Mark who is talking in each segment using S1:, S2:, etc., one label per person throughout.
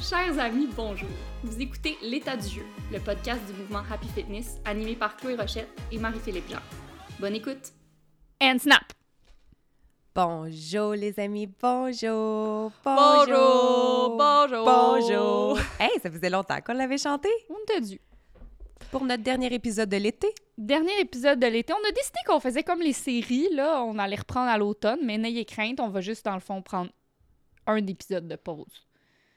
S1: Chers amis, bonjour. Vous écoutez L'état du jeu, le podcast du mouvement Happy Fitness animé par Chloé Rochette et Marie-Philippe Jean. Bonne écoute. And snap.
S2: Bonjour les amis, bonjour,
S1: Bonjour, bonjour.
S2: bonjour. Hey, ça faisait longtemps qu'on l'avait chanté
S1: On t'a dû.
S2: pour notre dernier épisode de l'été.
S1: Dernier épisode de l'été, on a décidé qu'on faisait comme les séries, là, on allait reprendre à l'automne, mais n'ayez crainte, on va juste dans le fond prendre un épisode de pause.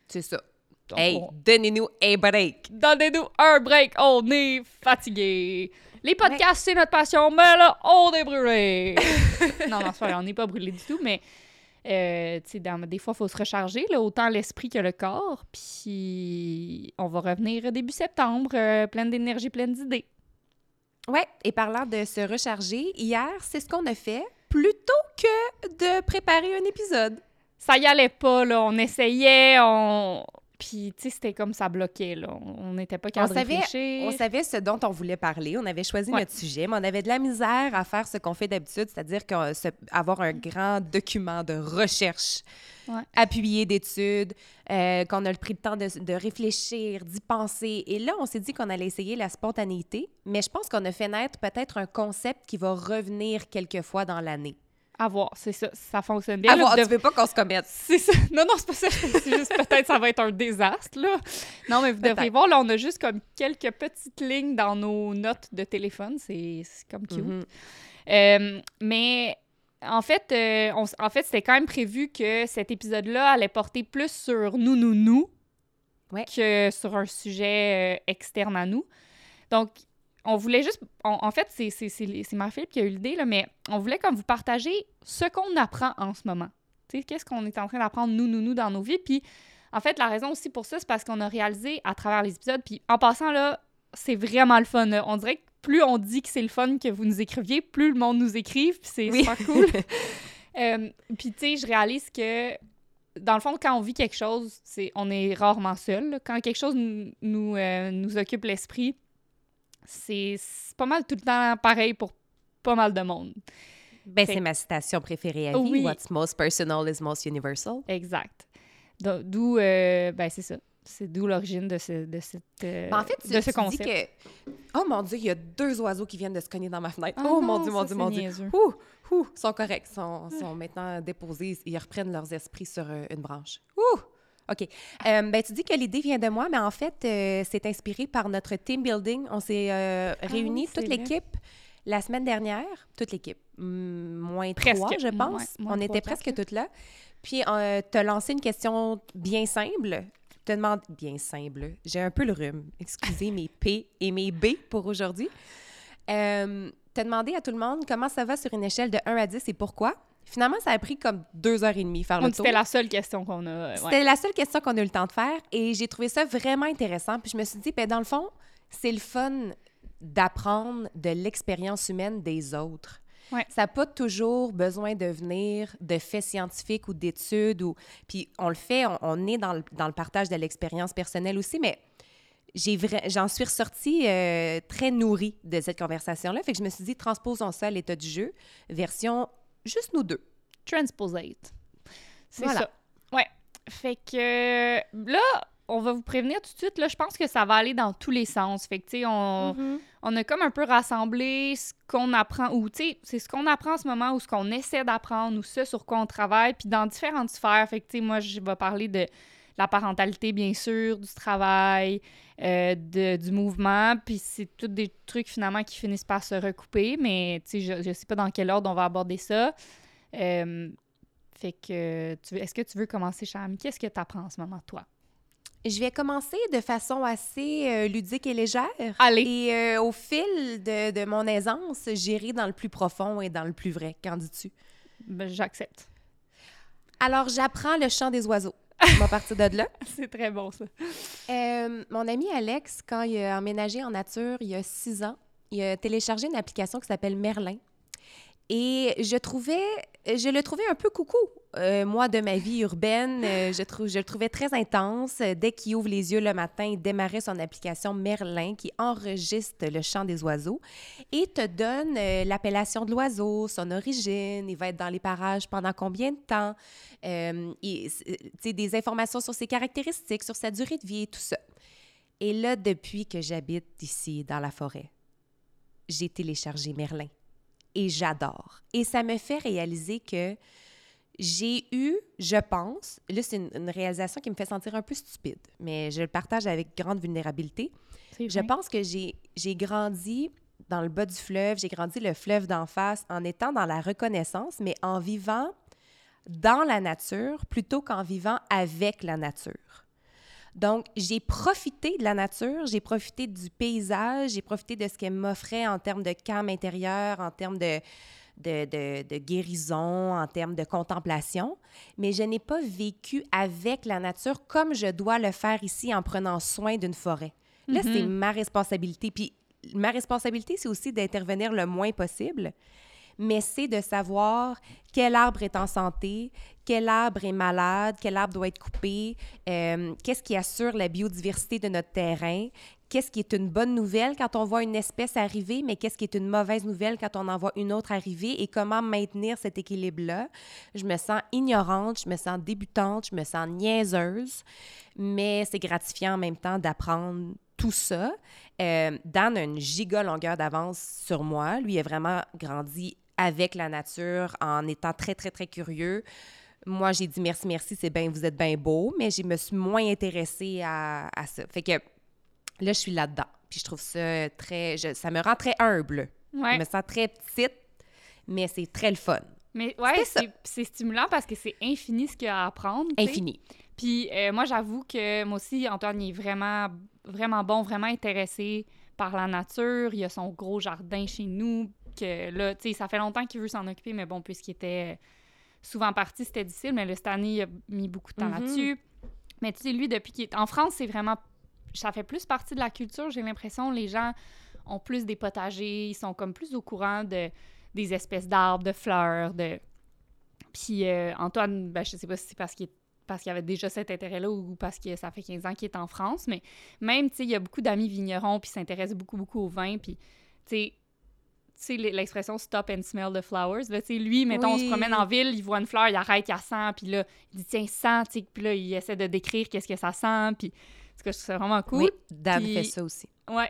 S2: C'est ça.
S1: Donc,
S2: Hey,
S1: on-
S2: donnez-nous un break.
S1: Donnez-nous un break, on est fatigué. Les podcasts, c'est notre passion, mais là, on est brûlé. non, non, vrai, on n'est pas brûlé du tout, mais euh, tu sais, dans- des fois, il faut se recharger, là, autant l'esprit que le corps. Puis on va revenir début septembre, euh, pleine d'énergie, pleine d'idées.
S2: Ouais, et parlant de se recharger, hier, c'est ce qu'on a fait plutôt que de préparer un épisode.
S1: Ça y allait pas, là, on essayait, on... Puis, tu sais, c'était comme ça bloquait, là. On n'était pas
S2: On
S1: capable de
S2: savait,
S1: réfléchir.
S2: on savait ce dont on voulait parler, on avait choisi
S1: Ouais.
S2: notre sujet, mais on avait de la misère à faire ce qu'on fait d'habitude, c'est-à-dire se- avoir un grand document de recherche
S1: Ouais.
S2: appuyé d'études, euh, qu'on a le pris le temps de, de réfléchir, d'y penser. Et là, on s'est dit qu'on allait essayer la spontanéité, mais je pense qu'on a fait naître peut-être un concept qui va revenir quelquefois dans l'année.
S1: À voir, c'est ça, ça fonctionne bien.
S2: À
S1: Là,
S2: voir,
S1: vous
S2: tu veux pas qu'on se commette.
S1: C'est ça. Non, non, c'est pas ça. C'est juste peut-être ça va être un désastre, là. Non, mais vous devriez voir, là, on a juste comme quelques petites lignes dans nos notes de téléphone. C'est comme cute. Euh, mais en fait, euh, on en fait c'était quand même prévu que cet épisode-là allait porter plus sur nous, nous, nous
S2: Ouais.
S1: que sur un sujet euh, externe à nous. Donc, on voulait juste... on- en fait, c'est- c'est c'est- c'est Marie-Philippe qui a eu l'idée, là, mais on voulait comme vous partager ce qu'on apprend en ce moment. Tu sais, qu'est-ce qu'on est en train d'apprendre, nous, nous, nous, dans nos vies. Puis, en fait, la raison aussi pour ça, c'est parce qu'on a réalisé à travers les épisodes, puis en passant, là, c'est vraiment le fun. là. On dirait que plus on dit que c'est le fun que vous nous écriviez, plus le monde nous écrive, puis c'est
S2: Oui.
S1: super cool. Euh, puis, tu sais, je réalise que, dans le fond, quand on vit quelque chose, c'est on est rarement seul. Quand quelque chose nous, nous, euh, nous occupe l'esprit, c'est pas mal tout le temps pareil pour pas mal de monde.
S2: Ben, c'est ma citation préférée à vie.
S1: Oui.
S2: What's most personal is most universal.
S1: Exact. Do- D'où, euh, ben, c'est ça. C'est d'où l'origine de, ce, de, cette, euh,
S2: Ben, en fait, tu,
S1: de ce
S2: tu dis
S1: concept.
S2: que... Oh mon Dieu, il y a deux oiseaux qui viennent de se cogner dans ma fenêtre.
S1: Ah
S2: oh mon Dieu, mon Dieu, mon Dieu. Ouh, ouh, ils sont corrects. Ils sont, sont maintenant déposés. Ils reprennent leurs esprits sur euh, une branche. Ouh! OK. Euh, ben, tu dis que l'idée vient de moi, mais en fait, euh, c'est inspiré par notre team building. On s'est euh, réunis,
S1: Ah c'est
S2: toute l'équipe, la semaine dernière. Toute l'équipe. Moins
S1: Presque.
S2: trois, je pense.
S1: Moins
S2: On était presque toutes là. Puis, euh, te lancé une question bien simple. Te demande bien simple. J'ai un peu le rhume. Excusez mes P et mes B pour aujourd'hui. Euh, te demander à tout le monde comment ça va sur une échelle de 1 à 10 et pourquoi? Finalement, ça a pris comme deux heures et demie faire le tour.
S1: C'était la seule question qu'on a. ouais.
S2: C'était la seule question qu'on a eu le temps de faire et j'ai trouvé ça vraiment intéressant. Puis je me suis dit, ben, dans le fond, c'est le fun d'apprendre de l'expérience humaine des autres.
S1: Ouais.
S2: Ça n'a pas toujours besoin de venir de faits scientifiques ou d'études. Ou... Puis on le fait, on, on est dans le, dans le partage de l'expérience personnelle aussi, mais vra- j'en suis ressortie euh, très nourrie de cette conversation-là. Fait que je me suis dit, transposons ça à l'état du jeu, version juste nous deux.
S1: Transposate. C'est
S2: Voilà.
S1: ça. Ouais. Fait que là, on va vous prévenir tout de suite. Là, je pense que ça va aller dans tous les sens. Fait que, tu sais, on, on a comme un peu rassemblé ce qu'on apprend, ou tu sais, c'est ce qu'on apprend en ce moment, ou ce qu'on essaie d'apprendre, ou ce sur quoi on travaille, puis dans différentes sphères. Fait que, tu sais, moi, je vais parler de la parentalité, bien sûr, du travail, euh, de- du mouvement, puis c'est tous des trucs finalement qui finissent par se recouper, mais tu sais, je, je sais pas dans quel ordre on va aborder ça. Euh, fait que, tu veux- est-ce que tu veux commencer, Cham? Qu'est-ce que tu apprends en ce moment, toi?
S2: Je vais commencer de façon assez euh, ludique et légère.
S1: Allez.
S2: Et euh, au fil de, de mon aisance, j'irai dans le plus profond et dans le plus vrai. Qu'en dis-tu?
S1: Ben, J'accepte.
S2: Alors, j'apprends le chant des oiseaux. On va partir de là.
S1: c'est très bon, ça.
S2: Euh, mon ami Alex, quand il a emménagé en nature il y a six ans, il a téléchargé une application qui s'appelle Merlin. Et je le trouvais un peu coucou, euh, moi, de ma vie urbaine. Euh, je, le trouvais très intense. Dès qu'il ouvre les yeux le matin, il démarrait son application Merlin qui enregistre le chant des oiseaux et te donne euh, l'appellation de l'oiseau, son origine, il va être dans les parages pendant combien de temps, et, des informations sur ses caractéristiques, sur sa durée de vie et tout ça. Et là, depuis que j'habite ici, dans la forêt, j'ai téléchargé Merlin et j'adore. Et ça me fait réaliser que j'ai eu, je pense, là c'est une, réalisation qui me fait sentir un peu stupide, mais je le partage avec grande vulnérabilité. Je pense que j'ai grandi dans le bas du fleuve, j'ai grandi le fleuve d'en face en étant dans la reconnaissance, mais en vivant dans la nature plutôt qu'en vivant avec la nature. Donc, j'ai profité de la nature, j'ai profité du paysage, j'ai profité de ce qu'elle m'offrait en termes de calme intérieur, en termes de, de, guérison, en termes de contemplation, mais je n'ai pas vécu avec la nature comme je dois le faire ici en prenant soin d'une forêt. Là, c'est mm-hmm. ma responsabilité. Puis ma responsabilité, c'est aussi d'intervenir le moins possible, mais c'est de savoir quel arbre est en santé, quel arbre est malade, quel arbre doit être coupé, euh, qu'est-ce qui assure la biodiversité de notre terrain, qu'est-ce qui est une bonne nouvelle quand on voit une espèce arriver, mais qu'est-ce qui est une mauvaise nouvelle quand on en voit une autre arriver et comment maintenir cet équilibre-là. Je me sens ignorante, je me sens débutante, je me sens niaiseuse, mais c'est gratifiant en même temps d'apprendre tout ça. Euh, Dan a une giga longueur d'avance sur moi. Lui a vraiment grandi avec la nature en étant très, très, très curieux. Moi, j'ai dit merci, merci, c'est bien, vous êtes bien beau, mais je me suis moins intéressée à, ça. Fait que là, je suis là-dedans. Puis je trouve ça très. ça me rend très humble. Je me sens très petite, mais c'est très le fun.
S1: Mais ouais, c'est stimulant parce que c'est infini ce qu'il y a à apprendre.
S2: Infini.
S1: Puis euh, moi, j'avoue que moi aussi, Antoine est vraiment, vraiment bon, vraiment intéressé par la nature. Il a son gros jardin chez nous que là, tu sais, ça fait longtemps qu'il veut s'en occuper, mais bon, puisqu'il était souvent parti, c'était difficile. Mais le cette année, il a mis beaucoup de temps mm-hmm. là-dessus. Mais tu sais, lui, depuis qu'il est en France, c'est vraiment. Ça fait plus partie de la culture, j'ai l'impression. Les gens ont plus des potagers, ils sont comme plus au courant de, des espèces d'arbres, de fleurs, de. Puis euh, Antoine, ben, je sais pas si c'est parce qu'il parce qu'il avait déjà cet intérêt-là ou parce que ça fait 15 ans qu'il est en France, mais même, tu sais, il y a beaucoup d'amis vignerons, puis s'intéressent beaucoup, beaucoup au vin, puis, tu sais, sais, l'expression stop and smell the flowers. Là, lui, mettons, on se promène en ville, il voit une fleur, il arrête, il sent, puis là, il dit tiens, sent, puis là, il essaie de décrire qu'est-ce que ça sent, puis ce que je trouve vraiment cool. Oui,
S2: Dan fait ça aussi.
S1: Ouais.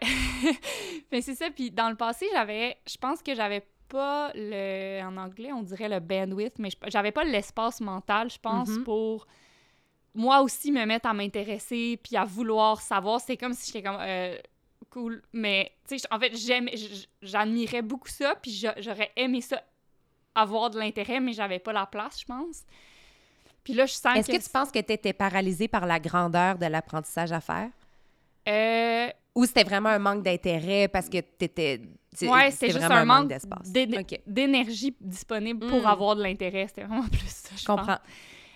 S1: Mais c'est ça, puis dans le passé, j'avais, je pense que j'avais pas le, en anglais, on dirait le bandwidth, mais j'avais pas l'espace mental, je pense, mm-hmm. pour moi aussi me mettre à m'intéresser puis à vouloir savoir. C'est comme si j'étais comme. Euh, cool. Mais, tu sais, en fait, j'aime, j'admirais beaucoup ça, puis j'aurais aimé ça, avoir de l'intérêt, mais j'avais pas la place, je pense. Puis là, je sens
S2: Est-ce que, tu penses que tu étais paralysée par la grandeur de l'apprentissage à faire?
S1: Euh...
S2: Ou c'était vraiment un manque d'intérêt parce que tu étais.
S1: Ouais, c'est juste un, manque d'espace? D'énergie disponible pour hmm. avoir de l'intérêt. C'était vraiment plus ça, je, comprends.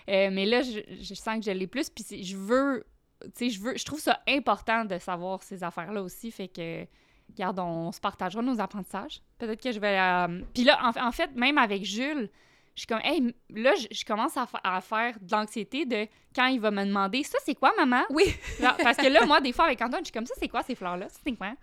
S1: Euh, mais là, je, je, sens que je l'ai plus, puis je veux tu sais, je veux, je trouve ça important de savoir ces affaires-là aussi, fait que, regarde, on se partagera nos apprentissages. Peut-être que je vais... Euh, puis là, en, fait, même avec Jules, je suis comme, hey, là, je, commence à, à, faire de l'anxiété de quand il va me demander, ça, c'est quoi, maman?
S2: Oui.
S1: parce que là, moi, des fois, avec Antoine, je suis comme, ça, c'est quoi ces fleurs-là? c'est quoi?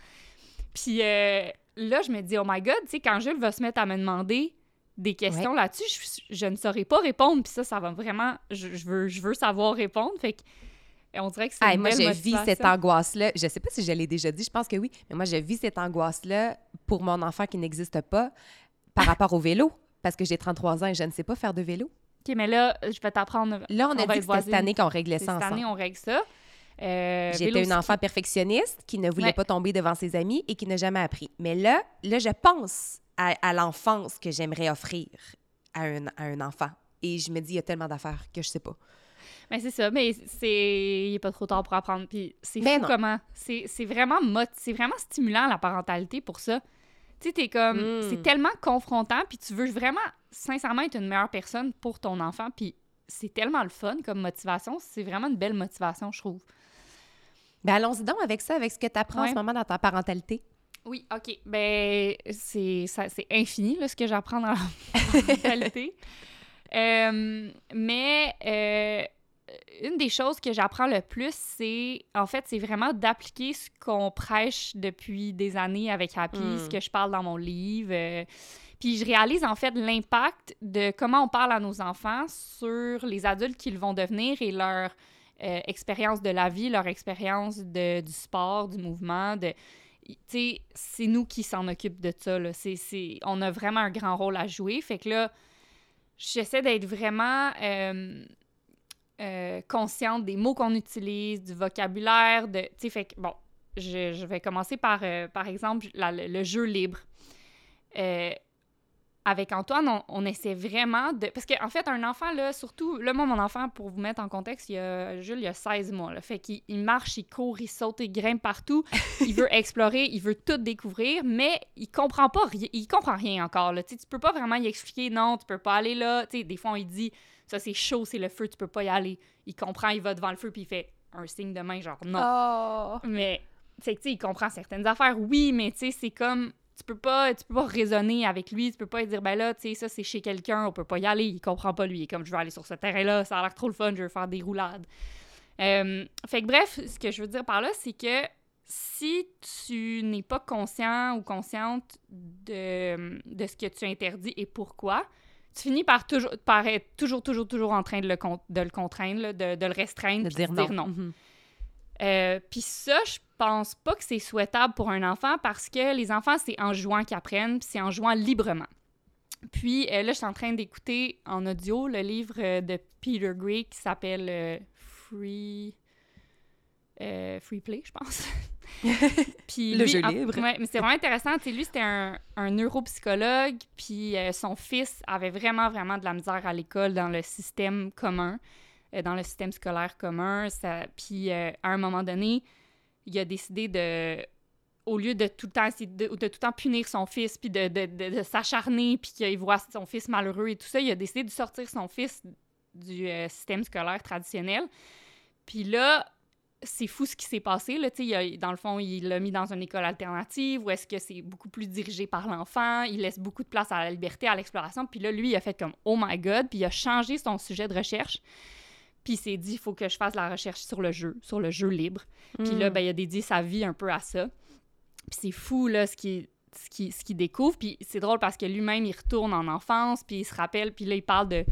S1: Puis euh, là, je me dis, oh my God, tu sais, quand Jules va se mettre à me demander des questions là-dessus, je, ne saurais pas répondre. Puis ça, ça va vraiment, je, veux, je veux savoir répondre. Fait que on dirait que c'est
S2: Moi, je vis cette angoisse-là. Je sais pas si je l'ai déjà dit, je pense que oui, mais moi, je vis cette angoisse-là pour mon enfant qui n'existe pas par rapport au vélo, parce que j'ai 33 ans et je ne sais pas faire de vélo.
S1: OK, mais là, je vais t'apprendre.
S2: Là, on, a dit que c'était cette année qu'on réglait ça ensemble.
S1: Cette année, on règle ça. Euh,
S2: J'étais une enfant perfectionniste qui ne voulait pas tomber devant ses amis et qui n'a jamais appris. Mais là, là, je pense à, l'enfance que j'aimerais offrir à un, à un enfant. Et je me dis, il y a tellement d'affaires que je sais pas.
S1: Mais c'est ça, mais c'est. Il n'est pas trop tard pour apprendre. Puis c'est fou comment. C'est vraiment, c'est vraiment stimulant la parentalité pour ça. Tu sais, t'es comme. Hmm. C'est tellement confrontant, puis tu veux vraiment, sincèrement, être une meilleure personne pour ton enfant. Puis c'est tellement le fun comme motivation. C'est vraiment une belle motivation, je trouve.
S2: Ben allons-y donc avec ça, avec ce que tu apprends en ce moment dans ta parentalité.
S1: Oui, OK. Ben, c'est infini, là, ce que j'apprends dans la réalité. Euh, mais euh, une des choses que j'apprends le plus, c'est en fait, c'est vraiment d'appliquer ce qu'on prêche depuis des années avec Happy, ce hmm. que je parle dans mon livre. Euh, puis je réalise en fait l'impact de comment on parle à nos enfants sur les adultes qu'ils vont devenir et leur expérience de la vie, leur expérience du sport, du mouvement, de c'est nous qui s'en occupe de ça. Là. on a vraiment un grand rôle à jouer. Fait que là, j'essaie d'être vraiment euh, euh, consciente des mots qu'on utilise, du vocabulaire, de. Tu fait que, bon, je, vais commencer par, euh, par exemple, le, jeu libre avec Antoine, on, essaie vraiment de... Parce qu'en en fait, un enfant, là, surtout... Là, moi, mon enfant, pour vous mettre en contexte, il a, Jules, il a 16 mois. Là, fait qu'il marche, il court, il saute, il grimpe partout. il veut explorer, il veut tout découvrir, mais il comprend pas rien. Il comprend rien encore. Là. Tu peux pas vraiment y expliquer, non, tu peux pas aller là. sais, des fois, on lui dit, ça, c'est chaud, c'est le feu, tu peux pas y aller. Il comprend, il va devant le feu, puis il fait un signe de main, genre non.
S2: Oh.
S1: Mais, tu sais, il comprend certaines affaires, oui, mais tu sais, c'est comme tu peux pas tu peux pas raisonner avec lui, tu peux pas dire ben là, tu sais ça c'est chez quelqu'un, on peut pas y aller, il comprend pas lui, il est comme je veux aller sur ce terrain là, ça a l'air trop le fun, je veux faire des roulades. Euh, fait que bref, ce que je veux dire par là, c'est que si tu n'es pas conscient ou consciente de, de, ce que tu interdis et pourquoi, tu finis par, toujours, par être toujours, toujours, toujours en train de le, de le contraindre, de, de, le restreindre, de dire, non. Mm-hmm. Euh, puis ça, je pense pas que c'est souhaitable pour un enfant parce que les enfants, c'est en jouant qu'ils apprennent, puis c'est en jouant librement. Puis euh, là, je suis en train d'écouter en audio le livre euh, de Peter Gray qui s'appelle Free... Free Play, je pense.
S2: puis le jeu libre.
S1: Ouais, mais c'est vraiment intéressant. sais, lui, c'était un, un, neuropsychologue, puis son fils avait vraiment, vraiment de la misère à l'école dans le système commun. Euh, dans le système scolaire commun. Ça, puis euh, à un moment donné, il a décidé de au lieu de tout le temps de, tout le temps punir son fils puis de, de, s'acharner puis qu'il voit son fils malheureux et tout ça, il a décidé de sortir son fils du euh, système scolaire traditionnel. Puis là, c'est fou ce qui s'est passé. Là, il dans le fond, il l'a mis dans une école alternative où est-ce que c'est beaucoup plus dirigé par l'enfant? Il laisse beaucoup de place à la liberté, à l'exploration. Puis là, lui, il a fait comme « Oh my God! » Puis il a changé son sujet de recherche. Puis il s'est dit, il faut que je fasse la recherche sur le jeu, sur le jeu libre. Puis là, mm. ben, il a dédié sa vie un peu à ça. Puis c'est fou, là, ce qui ce qui, ce qui découvre. Puis c'est drôle parce que lui-même, il retourne en enfance, puis il se rappelle, puis là, il parle de,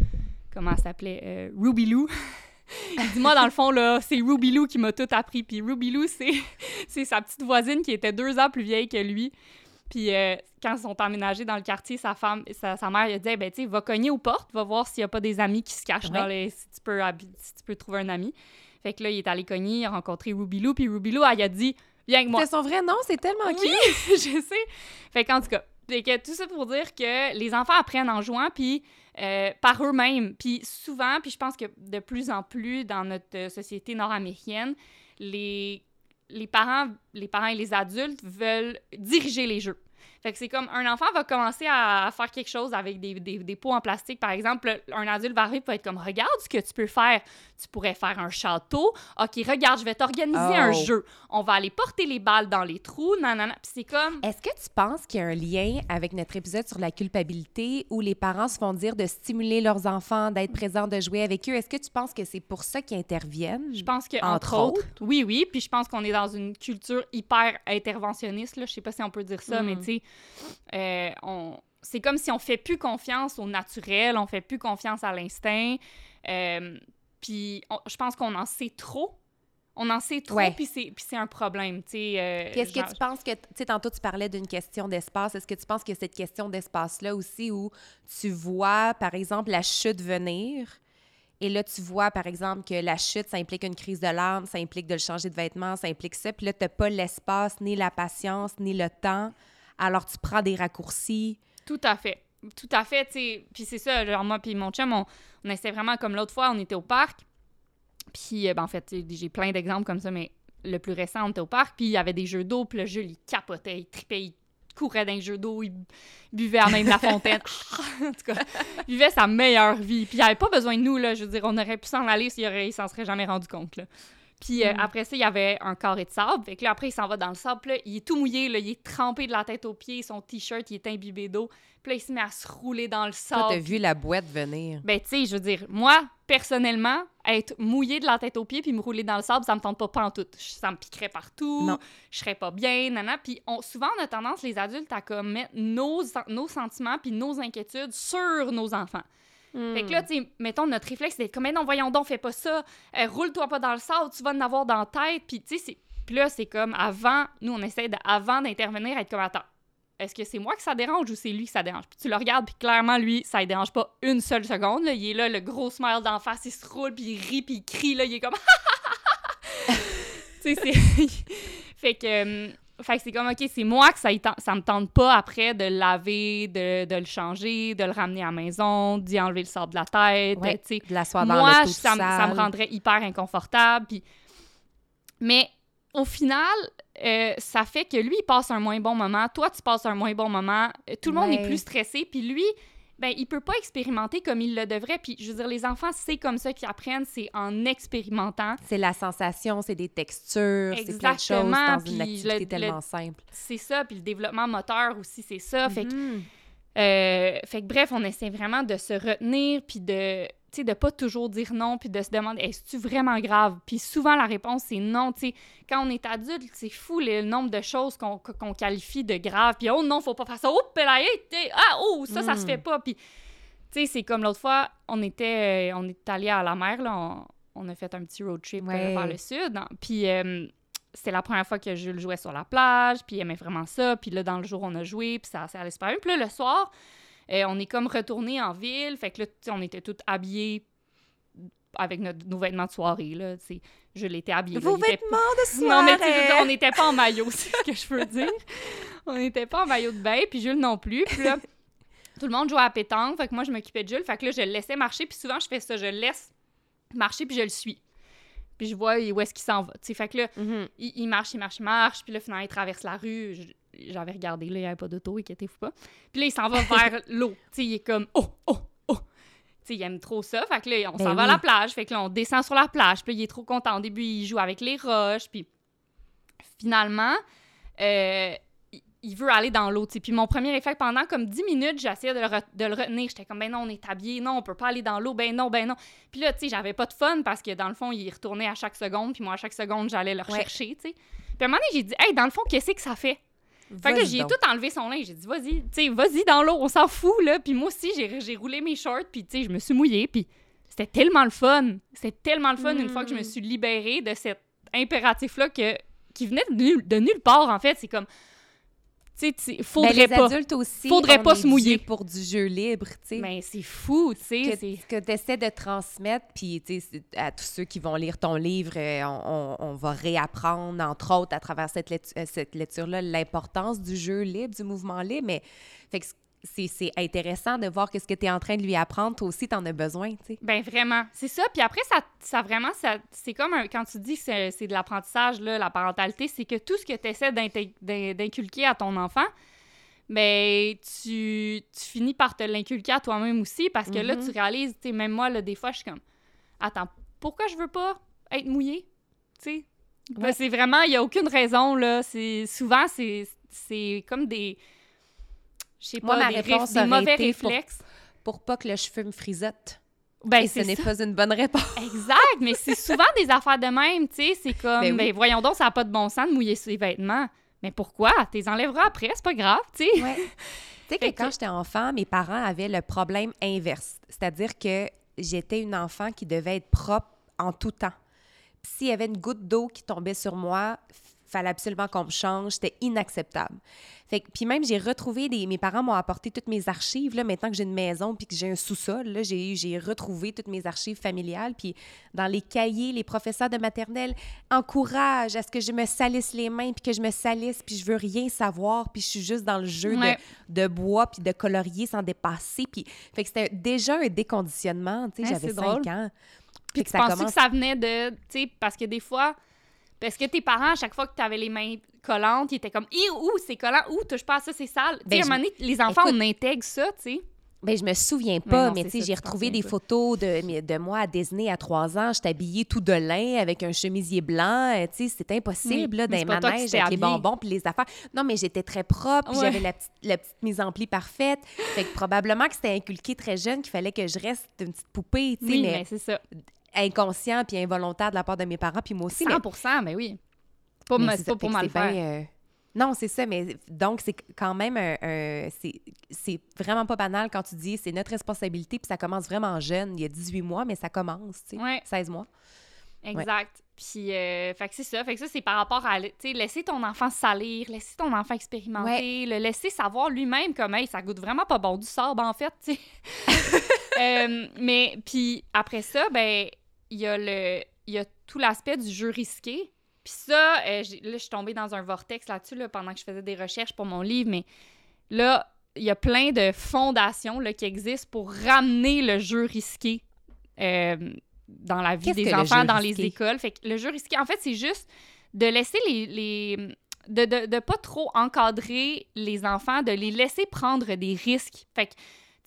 S1: comment ça s'appelait, euh, Ruby Lou. il dit, moi, dans le fond, là, c'est Ruby Lou qui m'a tout appris. Puis Ruby Lou, c'est sa petite voisine qui était deux ans plus vieille que lui. Puis euh, quand ils sont emménagés dans le quartier, sa femme, sa, sa mère, elle a dit, ben, tu sais, va cogner aux portes, va voir s'il n'y a pas des amis qui se cachent dans les. Si tu, peux, si tu peux trouver un ami. Fait que là, il est allé cogner, il a rencontré Ruby Lou, puis Ruby Lou, elle a dit, viens avec moi.
S2: C'est son vrai nom, c'est tellement
S1: oui, je sais. Fait qu'en tout cas, que tout ça pour dire que les enfants apprennent en jouant, puis euh, par eux-mêmes. Puis souvent, puis je pense que de plus en plus dans notre société nord-américaine, les les parents, les parents et les adultes veulent diriger les jeux. Fait que c'est comme un enfant va commencer à faire quelque chose avec des, des, des, pots en plastique, par exemple. Un adulte va arriver et va être comme Regarde ce que tu peux faire. Tu pourrais faire un château. OK, regarde, je vais t'organiser un oh. jeu. On va aller porter les balles dans les trous. Nanana. Puis c'est comme.
S2: Est-ce que tu penses qu'il y a un lien avec notre épisode sur la culpabilité où les parents se font dire de stimuler leurs enfants, d'être présents, de jouer avec eux? Est-ce que tu penses que c'est pour ça qu'ils interviennent?
S1: Je pense que, entre, autres, Oui, oui. Puis je pense qu'on est dans une culture hyper interventionniste. Là. Je sais pas si on peut dire ça, mais hmm. tu sais euh, on, c'est comme si on fait plus confiance au naturel, on fait plus confiance à l'instinct. Euh, puis je pense qu'on en sait trop. On en sait trop, puis c'est un problème.
S2: Euh, est-ce que tu penses que, tu sais, tantôt tu parlais d'une question d'espace, est-ce que tu penses que cette question d'espace-là aussi, où tu vois, par exemple, la chute venir, et là, tu vois, par exemple, que la chute, ça implique une crise de larmes, ça implique de le changer de vêtements, ça implique ça, puis là, tu n'as pas l'espace, ni la patience, ni le temps alors tu prends des raccourcis.
S1: Tout à fait. Tout à fait, tu sais. Puis c'est ça, genre moi puis mon chum, on, on essaie vraiment comme l'autre fois, on était au parc. Puis, euh, ben, en fait, j'ai plein d'exemples comme ça, mais le plus récent, on était au parc, puis il y avait des jeux d'eau, puis le jeu, il capotait, il tripait, il courait dans les jeux d'eau, il buvait à même la fontaine. en tout cas, il vivait sa meilleure vie. Puis il avait pas besoin de nous, là. Je veux dire, on aurait pu s'en aller s'il il s'en serait jamais rendu compte, là. Puis euh,
S2: Mm.
S1: après ça, il y avait un carré de sable. Fait que là, après, il s'en va dans le sable. Puis là, il est tout mouillé, là, il est trempé de la tête aux pieds. Son t-shirt, il est imbibé d'eau. Puis là, il se met à se rouler dans le
S2: Toi,
S1: sable.
S2: t'as vu la boîte venir?
S1: Ben, tu sais, je veux dire, moi, personnellement, être mouillé de la tête aux pieds puis me rouler dans le sable, ça me tente pas pantoute. Je- Ça me piquerait partout,
S2: Non.
S1: je serais pas bien, nana. Puis on, souvent, on a tendance, les adultes, à comme mettre nos, nos sentiments puis nos inquiétudes sur nos enfants. Fait que là, tu sais, mettons, notre réflexe, c'est comme, Mais non, voyons donc, fais pas ça, Euh, roule-toi pas dans le sable, tu vas en avoir dans la tête. Puis, tu sais, puis là, c'est comme avant, nous, on essaie de, avant d'intervenir, être comme, attends, est-ce que c'est moi que ça dérange ou c'est lui que ça dérange? Puis tu le regardes, puis clairement, lui, ça ne dérange pas une seule seconde. Là. Il est là, le gros smile d'en face, il se roule, puis il rit, puis il crie, là, il est comme... tu sais, c'est... fait que... fait que c'est comme, OK, c'est moi que ça, ça me tente pas après de le laver, de, de le changer, de le ramener à la maison, d'y enlever le sable de la tête,
S2: Ouais,
S1: tu sais.
S2: de l'asseoir dans
S1: Moi, ça, me- ça me rendrait hyper inconfortable. Puis... Mais au final, euh, ça fait que lui, il passe un moins bon moment. Toi, tu passes un moins bon moment. Euh, Tout le monde est plus stressé. Puis lui, ben, il peut pas expérimenter comme il le devrait. Puis je veux dire, les enfants, c'est comme ça qu'ils apprennent, c'est en expérimentant.
S2: C'est la sensation, c'est des textures, c'est plein de choses dans une
S1: puis
S2: activité
S1: le-
S2: tellement simple.
S1: C'est ça. Puis le développement moteur aussi, c'est ça. Fait que
S2: Mhm.
S1: Euh, fait que bref, on essaie vraiment de se retenir puis de sais de pas toujours dire non puis de se demander est-ce que vraiment grave? Puis souvent la réponse c'est non tu sais quand on est adulte c'est fou le nombre de choses qu'on qualifie de grave puis oh non faut pas faire ça oh t'es- ah oh ça ça se
S2: Mm.
S1: fait pas puis tu sais c'est comme l'autre fois on était euh, on est allé à la mer là on, on a fait un petit road trip euh, vers le sud hein, puis euh, c'était la première fois que Jules jouait sur la plage, puis il aimait vraiment ça. Puis là, dans le jour, on a joué, puis ça, ça allait super bien. Puis là, le soir, euh, on est comme retourné en ville. Fait que là, on était tous habillés avec notre, nos vêtements de soirée, là. Je l'étais habillée. là,
S2: Vos
S1: était-
S2: vêtements de soirée!
S1: Non, mais dire, on n'était pas en maillot, c'est ce que je veux dire. on n'était pas en maillot de bain, puis Jules non plus. Puis là, tout le monde jouait à la pétanque. Fait que moi, je m'occupais de Jules. Fait que là, je le laissais marcher. Puis souvent, je fais ça. Je le laisse marcher, puis je le suis. Puis je vois où est-ce qu'il s'en va. Fait que là,
S2: Mhm.
S1: il, il marche, il marche, il marche. Puis là, finalement, il traverse la rue. Je- J'avais regardé, là, il n'y avait pas d'auto, inquiétez-vous pas. Puis là, il s'en va vers l'eau. Tu sais, il est comme « Oh, oh, oh! » Tu sais, il aime trop ça. Fait que là, on
S2: Ben
S1: s'en va à la plage. Fait que là, on descend sur la plage. Puis là, il est trop content. Au début, il joue avec les roches. Puis finalement, euh, il- veut aller dans l'eau. Puis mon premier effet, pendant comme 10 minutes, j'essayais de, le re- de le retenir. J'étais comme, ben non, on est habillé, non, on peut pas aller dans l'eau, ben non, ben non. Puis là, tu sais, j'avais pas de fun parce que dans le fond, il retournait à chaque seconde. Puis moi, à chaque seconde, j'allais le rechercher, tu sais. Puis à un moment donné, j'ai dit, hey, dans le fond, qu'est-ce que ça fait? Fait que là, j'ai tout enlevé son linge. J'ai dit, vas-y, tu sais, vas-y dans l'eau, on s'en fout, là. Puis moi aussi, j'ai roulé mes shorts, puis tu sais, je me suis mouillée, puis c'était tellement le fun. C'était tellement le fun une fois que je me
S2: Mm.
S1: suis libérée de cet impératif-là que, qui venait de, nul- de nulle part, en fait. C'est comme, tu sais,
S2: Ben,
S1: faudrait
S2: les
S1: pas.
S2: adultes aussi,
S1: Faudrait pas se mouiller.
S2: pour du jeu libre, tu sais.
S1: Mais c'est fou, tu sais.
S2: que, que tu essaies de transmettre, puis tu sais, c'est- à tous ceux qui vont lire ton livre, euh, on, on- on va réapprendre, entre autres, à travers cette, euh, cette lecture-là, l'importance du jeu libre, du mouvement libre. Mais fait que c'est intéressant de voir que ce que tu es en train de lui apprendre, toi aussi, tu en as besoin, tu sais.
S1: Ben vraiment, c'est ça. Puis après, ça, ça vraiment, ça, c'est comme un- quand tu dis que c'est, de l'apprentissage, là, la parentalité, c'est que tout ce que tu essaies d'inculquer à ton enfant, ben tu, tu finis par te l'inculquer à toi-même aussi parce que là, tu réalises, tu sais, même moi, là, des fois, je suis comme, attends, pourquoi je veux pas être mouillée? Tu sais? Ben, c'est vraiment, il n'y a aucune raison, là. C'est, souvent, c'est, c'est comme des, je sais
S2: Moi,
S1: pas,
S2: ma
S1: des,
S2: réponse
S1: des mauvais
S2: été pour-
S1: réflexes.
S2: Pour pas que le cheveu me frisote.
S1: Ben,
S2: ce n'est pas une bonne réponse.
S1: Exact, mais c'est souvent des affaires de même, tu sais. C'est comme,
S2: Ben
S1: ben, voyons donc, ça n'a pas de bon sens de mouiller ses vêtements. Mais pourquoi? Tu les enlèveras après, c'est pas grave, tu sais.
S2: Ouais. tu sais que quand j'étais enfant, mes parents avaient le problème inverse. C'est-à-dire que j'étais une enfant qui devait être propre en tout temps. S'il y avait une goutte d'eau qui tombait sur moi, fallait absolument qu'on me change. C'était inacceptable. Fait que, puis même, j'ai retrouvé des... Mes parents m'ont apporté toutes mes archives. Là, maintenant que j'ai une maison puis que j'ai un sous-sol, là, j'ai, j'ai retrouvé toutes mes archives familiales. Puis dans les cahiers, les professeurs de maternelle encouragent à ce que je me salisse les mains puis que je me salisse puis je veux rien savoir puis je suis juste dans le jeu de-
S1: Ouais.
S2: de, bois puis de colorier sans dépasser. Puis, fait que c'était déjà un déconditionnement. Tu sais,
S1: Ouais,
S2: j'avais
S1: c'est
S2: 5
S1: drôle.
S2: ans.
S1: Puis tu
S2: que ça
S1: pensais que ça venait de, tu sais, parce que des fois, parce que tes parents, à chaque fois que tu avais les mains collantes, ils étaient comme, ouh, c'est collant, ouh, touche pas à ça, c'est sale. tu sais,
S2: Ben,
S1: à un moment donné, les enfants,
S2: Écoute-
S1: on intègre ça, tu sais.
S2: Ben, je me souviens pas, mais, tu sais, j'ai retrouvé des photos de, de moi à Disney à trois ans. J'étais habillée tout de lin avec un chemisier blanc. Euh, tu sais, c'était impossible, là, dans manèges avec les bonbons puis les affaires. Non, mais j'étais très propre, j'avais la petite, la petite mise en pli parfaite. Fait que probablement que c'était inculqué très jeune qu'il fallait que je reste une petite poupée, tu sais.
S1: Oui, mais, c'est ça.
S2: Inconscient puis involontaire de la part de mes parents, puis moi aussi.
S1: 100% mais, oui. Pas, mais pas pour mal faire. Euh,
S2: non, c'est ça, mais donc c'est quand même un, c'est vraiment pas banal quand tu dis c'est notre responsabilité, puis ça commence vraiment jeune, il y a 18 mois, mais ça commence, tu sais, 16 mois.
S1: Exact. Puis, euh, fait que c'est ça. Fait que ça, c'est par rapport à, tu sais, laisser ton enfant salir, laisser ton enfant expérimenter, le laisser savoir lui-même comme, hey, ça goûte vraiment pas bon du sable, en fait, tu sais. Euh, mais, puis après ça, ben, il y a le, il y a tout l'aspect du jeu risqué. Puis ça, euh, là, je suis tombée dans un vortex là-dessus là, pendant que je faisais des recherches pour mon livre, mais là, il y a plein de fondations là, qui existent pour ramener le jeu risqué euh, dans la vie des enfants, dans les écoles. Fait que le jeu risqué, en fait, c'est juste de laisser les... les de, de, de, pas trop encadrer les enfants, de les laisser prendre des risques. Fait que,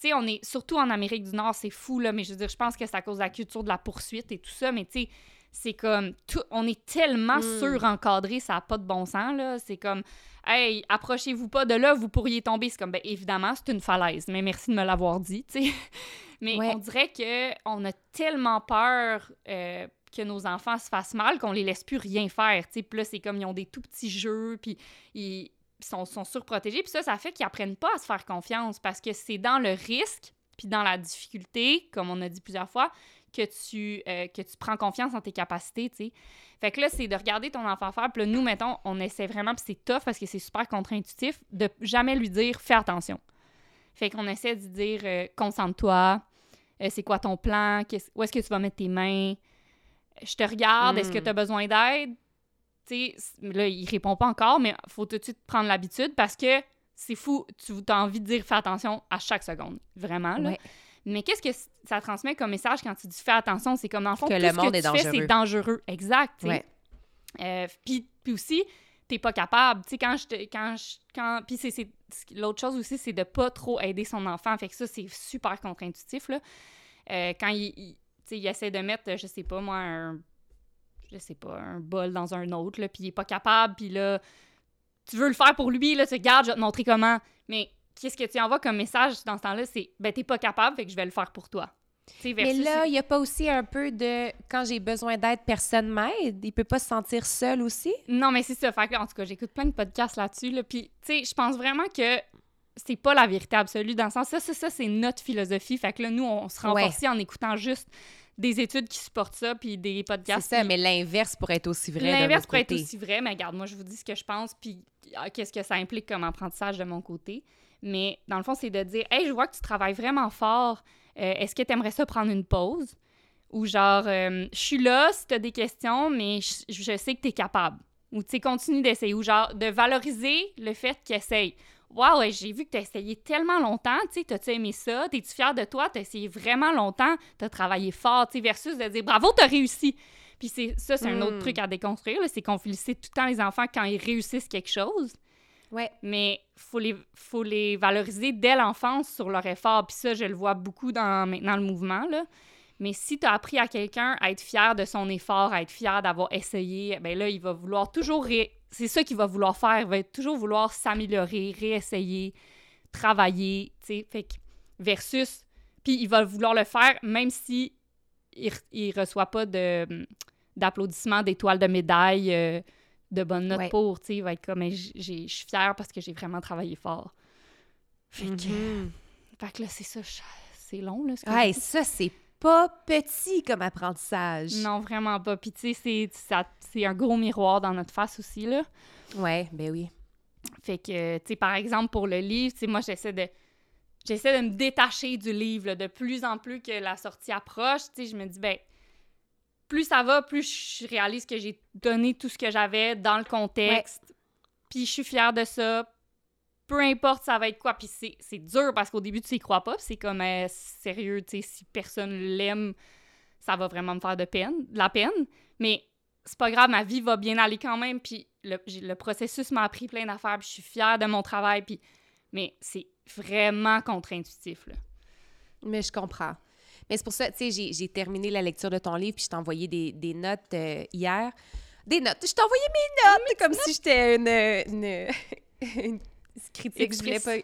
S1: tu sais, on est, surtout en Amérique du Nord, c'est fou, là, mais je veux dire, je pense que c'est à cause de la culture de la poursuite et tout ça, mais tu sais, c'est comme tout, on est tellement mm. surencadré, ça n'a pas de bon sens là. C'est comme hey, approchez-vous pas de là, vous pourriez tomber. C'est comme ben évidemment c'est une falaise, mais merci de me l'avoir dit, tu sais. mais on dirait que on a tellement peur euh, que nos enfants se fassent mal qu'on les laisse plus rien faire, tu sais. Puis là c'est comme ils ont des tout petits jeux, puis ils sont, sont surprotégés. Puis ça, ça fait qu'ils apprennent pas à se faire confiance parce que c'est dans le risque puis dans la difficulté, comme on a dit plusieurs fois, que tu, euh, que tu prends confiance en tes capacités, tu sais. Fait que là, c'est de regarder ton enfant faire. Puis là, nous, mettons, on essaie vraiment, puis c'est tough parce que c'est super contre-intuitif, de jamais lui dire « fais attention ». Fait qu'on essaie de dire euh, concentre-toi, euh, c'est quoi ton plan, où est-ce que tu vas mettre tes mains, je te regarde, est-ce que tu as hmm. besoin d'aide? Tu là, il répond pas encore, mais faut tout de suite prendre l'habitude parce que c'est fou, tu as envie de dire fais attention à chaque seconde, vraiment. Là. Mais qu'est-ce que ça transmet comme message quand tu dis fais attention? C'est comme, en fond, que tout le monde ce que tu fais, c'est dangereux. Exact. Ouais. Euh, puis, aussi, t'es pas capable. Tu sais, quand je... Quand je quand, puis c'est, l'autre chose aussi, c'est de pas trop aider son enfant. Fait que ça, c'est super contre-intuitif, là. Euh, quand il, il, il essaie de mettre, je sais pas, moi, un... Je sais pas, un bol dans un autre, là, puis il est pas capable, puis là... Tu veux le faire pour lui, là, tu regardes, je vais te montrer comment. Mais qu'est-ce que tu envoies comme message dans ce temps-là? C'est ben, t'es pas capable, fait que je vais le faire pour toi.
S2: Mais là, il n'y a pas aussi un peu de quand j'ai besoin d'aide, personne m'aide. Il peut pas se sentir seul aussi?
S1: Non, mais c'est ça. Fait que, en tout cas, j'écoute plein de podcasts là-dessus. Là, Puis, tu sais, je pense vraiment que c'est pas la vérité absolue dans le sens ça, ça, ça c'est notre philosophie. Fait que là, nous, on se renforce en écoutant juste des études qui supportent ça, puis des podcasts.
S2: C'est ça, mais l'inverse pourrait être aussi vrai.
S1: L'inverse pourrait être aussi vrai, mais regarde, moi, je vous dis ce que je pense, puis ah, qu'est-ce que ça implique comme apprentissage de mon côté. Mais dans le fond, c'est de dire Hey, je vois que tu travailles vraiment fort. Euh, est-ce que tu aimerais ça prendre une pause? Ou genre, euh, je suis là si tu as des questions, mais je, sais que tu es capable. Ou tu sais, continue d'essayer. Ou genre, de valoriser le fait qu'il essaye. Waouh, j'ai vu que tu as essayé tellement longtemps, tu sais, t'as-tu aimé ça? T'es-tu fier de toi? T'as essayé vraiment longtemps, t'as travaillé fort, tu sais, versus de dire bravo, t'as réussi. Puis ça, c'est un autre hmm. truc à déconstruire, c'est qu'on félicite tout le temps les enfants quand ils réussissent quelque chose.
S2: Ouais.
S1: Mais faut les faut les valoriser dès l'enfance sur leur effort. Puis ça, je le vois beaucoup dans maintenant le mouvement là. Mais si tu as appris à quelqu'un à être fier de son effort, à être fier d'avoir essayé, ben là, il va vouloir toujours c'est ça qu'il va vouloir faire, il va toujours vouloir s'améliorer, réessayer, travailler, tu sais, fait versus puis il va vouloir le faire même si il, il reçoit pas de d'applaudissements, d'étoiles de médaille euh, de bonnes notes pour, tu sais, il va être comme, je suis fière parce que j'ai vraiment travaillé fort. Fait que, mm-hmm. fait que là, c'est ça, c'est long, là.
S2: Ce ça, c'est pas petit comme apprentissage.
S1: Non, vraiment pas. Puis, tu sais, c'est un gros miroir dans notre face aussi, là.
S2: Ouais, ben oui.
S1: Fait que, tu sais, par exemple, pour le livre, tu sais, moi, j'essaie de j'essaie de me détacher du livre, de plus en plus que la sortie approche, tu sais, je me dis, ben, plus ça va, plus je réalise que j'ai donné tout ce que j'avais dans le contexte. Puis je suis fière de ça. Peu importe ça va être quoi. Puis c'est dur parce qu'au début, tu y crois pas. C'est comme euh, sérieux, tu sais, si personne l'aime, ça va vraiment me faire de peine, de la peine. Mais c'est pas grave, ma vie va bien aller quand même. Puis le, le processus m'a appris plein d'affaires. Puis je suis fière de mon travail. Puis... Mais c'est vraiment contre-intuitif, là.
S2: Mais je comprends. Mais c'est pour ça, tu sais, j'ai terminé la lecture de ton livre, puis je t'ai envoyé des, des notes euh, hier. Des notes. Je t'ai envoyé mes notes, comme si j'étais une, une, une, critique. Je voulais pas...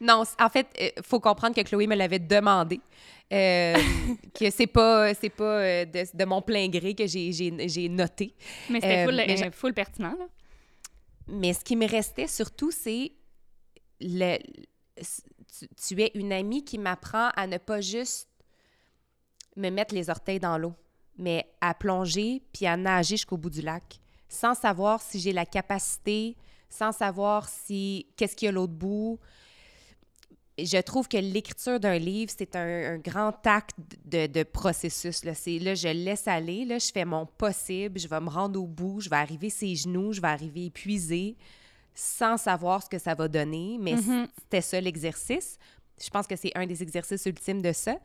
S2: Non, en fait, il euh, faut comprendre que Chloé me l'avait demandé. Euh, que c'est pas c'est pas de, de, mon plein gré que j'ai noté.
S1: Mais c'était full, full, pertinent, là.
S2: Mais ce qui me restait surtout, c'est le, tu, es une amie qui m'apprend à ne pas juste me mettre les orteils dans l'eau, mais à plonger puis à nager jusqu'au bout du lac, sans savoir si j'ai la capacité, sans savoir si qu'est-ce qu'il y a l'autre bout. Je trouve que l'écriture d'un livre, c'est un, grand acte de, de processus. Là. là, je laisse aller, là, je fais mon possible, je vais me rendre au bout, je vais arriver ses genoux, je vais arriver épuisée sans savoir ce que ça va donner, mais mm-hmm. c'était ça l'exercice. Je pense que c'est un des exercices ultimes de ça,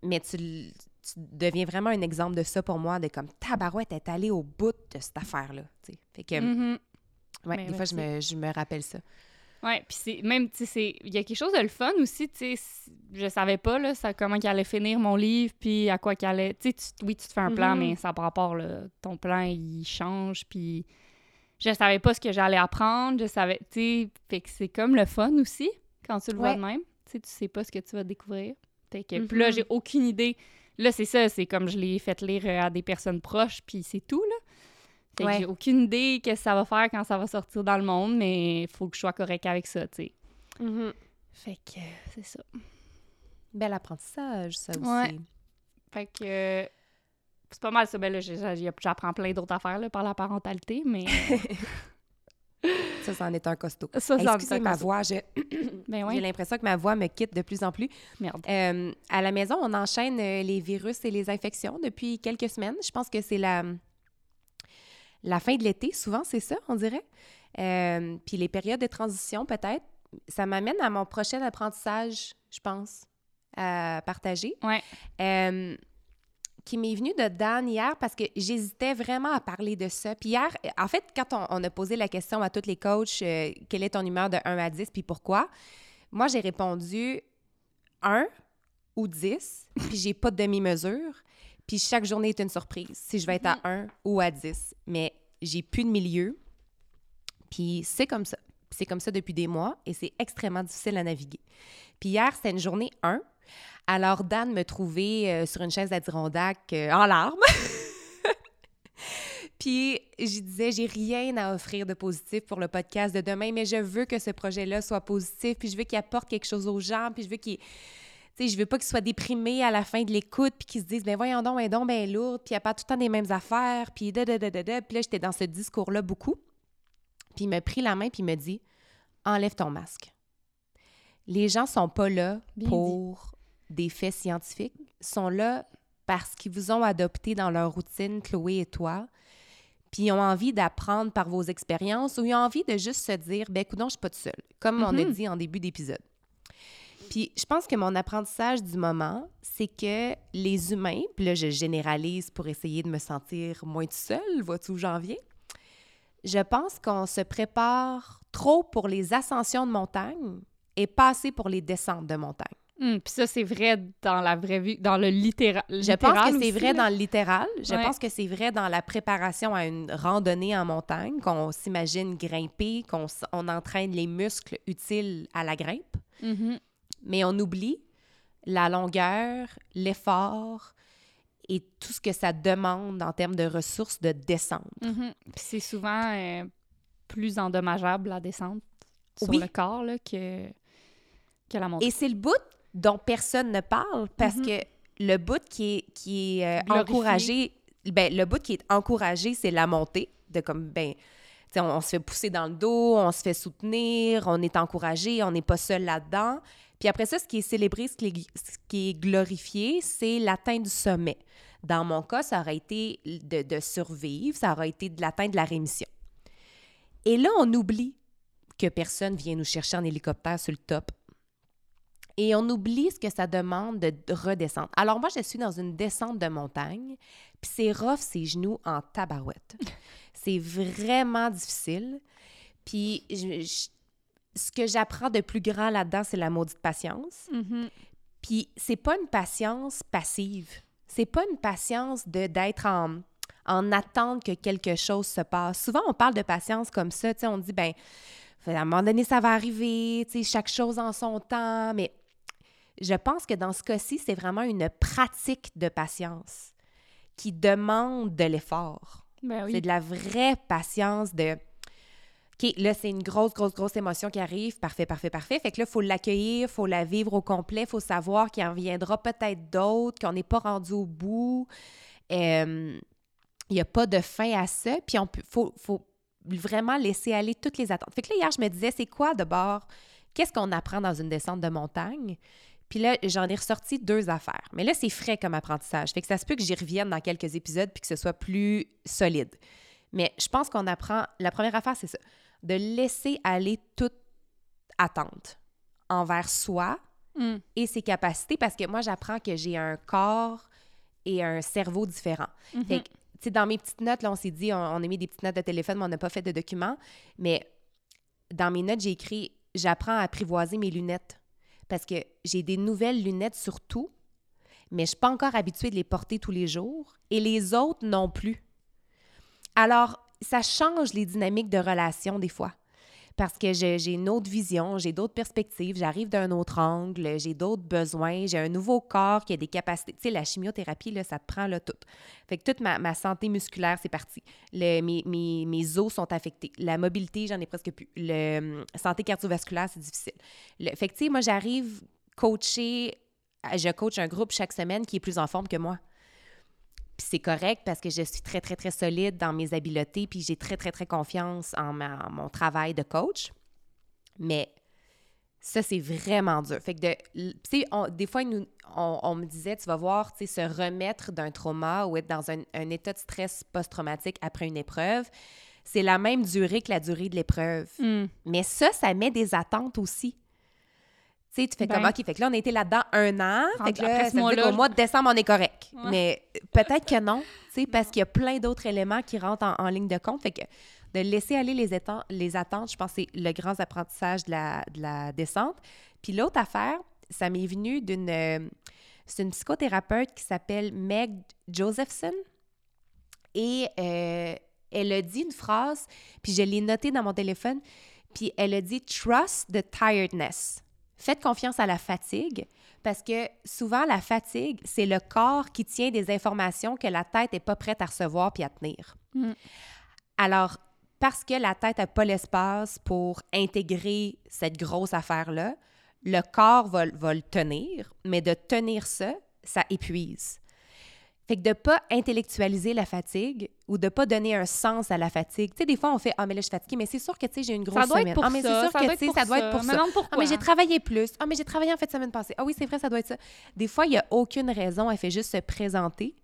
S2: mais tu, deviens vraiment un exemple de ça pour moi, de comme tabarouette est allée au bout de cette affaire-là. Fait que, mm-hmm. Ben, des fois, je me, je me, rappelle ça.
S1: Ouais, puis c'est même, tu sais, il y a quelque chose de le fun aussi, tu sais, je savais pas, là, ça, comment qu'il allait finir mon livre, puis à quoi qu'il allait, tu sais, oui, tu te fais un plan, mm-hmm. mais ça par rapport, là, ton plan, il change, puis je savais pas ce que j'allais apprendre, je savais, tu sais, fait que c'est comme le fun aussi quand tu le vois de même, tu sais, tu sais pas ce que tu vas découvrir. Fait que, puis là, mm-hmm. j'ai aucune idée. Là, c'est ça, c'est comme je l'ai fait lire à des personnes proches, puis c'est tout, là. Fait que j'ai aucune idée ce que ça va faire quand ça va sortir dans le monde, mais il faut que je sois correct avec ça, tu sais.
S2: Mm-hmm.
S1: Fait que, c'est ça.
S2: Bel apprentissage, ça aussi.
S1: Fait que c'est pas mal ça. Ben là, j'apprends plein d'autres affaires là, par la parentalité, mais.
S2: ça, c'en est un costaud. Ça, Excusez ma voix. Ben j'ai l'impression que ma voix me quitte de plus en plus.
S1: Merde.
S2: Euh, à la maison, on enchaîne euh, les virus et les infections depuis quelques semaines. Je pense que c'est la, la fin de l'été. Souvent, c'est ça, on dirait. Euh, puis les périodes de transition, peut-être. Ça m'amène à mon prochain apprentissage, je pense, à partager.
S1: Ouais
S2: qui m'est venu de Dan hier parce que j'hésitais vraiment à parler de ça. Puis hier, en fait, quand on, a posé la question à tous les coachs, euh, quelle est ton humeur de 1 à 10 puis pourquoi, moi, j'ai répondu 1 ou 10, puis j'ai pas de demi-mesure. Puis chaque journée est une surprise, si je vais être à 1 ou à 10. Mais j'ai plus de milieu. Puis c'est comme ça. C'est comme ça depuis des mois et c'est extrêmement difficile à naviguer. Puis hier, c'était une journée 1 alors, Dan me trouvait euh, sur une chaise d'Adirondack euh, en larmes. Puis, je disais, j'ai rien à offrir de positif pour le podcast de demain, mais je veux que ce projet-là soit positif, puis je veux qu'il apporte quelque chose aux gens, puis je veux qu'il. Sais, je veux pas qu'ils soient déprimés à la fin de l'écoute, puis qu'ils se disent, ben voyons donc, est donc bien lourde, puis il n'y a pas tout le temps les mêmes affaires, puis da da da da. Puis là, j'étais dans ce discours-là beaucoup. Puis il m'a pris la main, puis il me dit, enlève ton masque. Les gens sont pas là pour des faits scientifiques sont là parce qu'ils vous ont adopté dans leur routine, Chloé et toi, puis ils ont envie d'apprendre par vos expériences ou ils ont envie de juste se dire, ben écoute, je suis pas tout seul, comme on a mhm. dit en début d'épisode. Puis je pense que mon apprentissage du moment, c'est que les humains, puis là je généralise pour essayer de me sentir moins tout seul, vois-tu où j'en viens? Je pense qu'on se prépare trop pour les ascensions de montagne et pas assez pour les descentes de montagne.
S1: Hmm, puis ça, c'est vrai dans la vraie vie, dans le littéral.
S2: Je pense que c'est vrai dans le littéral. Je pense que c'est vrai dans la préparation à une randonnée en montagne, qu'on s'imagine grimper, qu'on on entraîne les muscles utiles à la grimpe.
S1: Mm-hmm.
S2: Mais on oublie la longueur, l'effort et tout ce que ça demande en termes de ressources de descente.
S1: Mm-hmm. Puis c'est souvent euh, plus endommageable la descente sur le corps là, que, que la montée.
S2: Et c'est le bout dont personne ne parle parce mhm. que le bout qui est, qui est euh, encouragé, ben, le bout qui est encouragé, c'est la montée de comme, ben, on, on, se fait pousser dans le dos, on se fait soutenir, on est encouragé, on n'est pas seul là-dedans. Puis après ça, ce qui est célébré, ce qui est, ce qui est glorifié, c'est l'atteinte du sommet. Dans mon cas, ça aurait été de, de survivre, ça aurait été de l'atteinte de la rémission. Et là, on oublie que personne vient nous chercher en hélicoptère sur le top et on oublie ce que ça demande de redescendre. Alors moi, je suis dans une descente de montagne, puis c'est rough ses genoux en tabarouette. c'est vraiment difficile. Puis ce que j'apprends de plus grand là-dedans, c'est la maudite patience.
S1: Mm-hmm.
S2: Puis c'est pas une patience passive. C'est pas une patience de d'être en, en attente que quelque chose se passe. Souvent, on parle de patience comme ça, tu sais, on dit, ben à un moment donné, ça va arriver, tu sais, chaque chose en son temps, mais je pense que dans ce cas-ci, c'est vraiment une pratique de patience qui demande de l'effort.
S1: Ben oui.
S2: C'est de la vraie patience de Là, c'est une grosse, grosse, grosse émotion qui arrive. Parfait, parfait, parfait. Fait que là, il faut l'accueillir, il faut la vivre au complet, il faut savoir qu'il en viendra peut-être d'autres, qu'on n'est pas rendu au bout. Il n'y a pas de fin à ça. Puis, il faut, faut vraiment laisser aller toutes les attentes. Fait que là, hier, je me disais, c'est quoi d'abord? Qu'est-ce qu'on apprend dans une descente de montagne? Puis là, j'en ai ressorti deux affaires. Mais là, c'est frais comme apprentissage. Fait que ça se peut que j'y revienne dans quelques épisodes puis que ce soit plus solide. Mais je pense qu'on apprend. La première affaire, c'est ça. De laisser aller toute attente envers soi
S1: mm.
S2: et ses capacités parce que moi, j'apprends que j'ai un corps et un cerveau différents.
S1: Mm-hmm.
S2: Fait que, tu sais, dans mes petites notes, là, on s'est dit, on, on, a mis des petites notes de téléphone, mais on n'a pas fait de documents. Mais dans mes notes, j'ai écrit J'apprends à apprivoiser mes lunettes parce que j'ai des nouvelles lunettes sur tout, mais je ne suis pas encore habituée de les porter tous les jours et les autres non plus. Alors, ça change les dynamiques de relation des fois. Parce que j'ai une autre vision, j'ai d'autres perspectives, j'arrive d'un autre angle, j'ai d'autres besoins, j'ai un nouveau corps qui a des capacités. Tu sais, la chimiothérapie, là, ça te prend là, tout. Fait que toute ma, santé musculaire, c'est parti. Mes, os sont affectés. La mobilité, j'en ai presque plus. La hum, santé cardiovasculaire, c'est difficile. Le, fait que, tu sais, moi, j'arrive coacher, je coach un groupe chaque semaine qui est plus en forme que moi. Puis c'est correct parce que je suis très, très, très solide dans mes habiletés, puis j'ai très, très, très confiance en, ma, en mon travail de coach. Mais ça, c'est vraiment dur. Fait que, des fois, nous, on, on, me disait, tu vas voir, tu sais, se remettre d'un trauma ou être dans un, un état de stress post-traumatique après une épreuve, c'est la même durée que la durée de l'épreuve.
S1: Mm.
S2: Mais ça, ça met des attentes aussi. Tu sais, tu fais ben, comme, OK, fait que là, on a été là-dedans un an. Fait que là, dire qu'au mois de décembre, on est correct. Ouais. Mais peut-être que non, tu sais, parce qu'il y a plein d'autres éléments qui rentrent en, en, ligne de compte. Fait que de laisser aller les, attentes, je pense que c'est le grand apprentissage de la, de la descente. Puis l'autre affaire, ça m'est venu d'une... Euh, c'est une psychothérapeute qui s'appelle Meg Josephson. Et euh, elle a dit une phrase, puis je l'ai notée dans mon téléphone, puis elle a dit « Trust the tiredness ». Faites confiance à la fatigue parce que souvent, la fatigue, c'est le corps qui tient des informations que la tête n'est pas prête à recevoir puis à tenir.
S1: Mm.
S2: Alors, parce que la tête n'a pas l'espace pour intégrer cette grosse affaire-là, le corps va, va, le tenir, mais de tenir ça, ça épuise. Fait que de ne pas intellectualiser la fatigue ou de ne pas donner un sens à la fatigue. Tu sais, des fois, on fait Ah, mais là, je suis fatiguée, mais c'est sûr que, tu sais, j'ai une grosse
S1: ça doit
S2: semaine.
S1: Être pour
S2: ah, mais c'est
S1: ça,
S2: sûr
S1: ça
S2: que,
S1: doit
S2: tu sais, ça doit être pour ça. Ah, mais j'ai travaillé plus. Ah, mais j'ai travaillé en fait semaine passée. Ah oui, c'est vrai, ça doit être ça. Des fois, il n'y a aucune raison. Elle fait juste se présenter.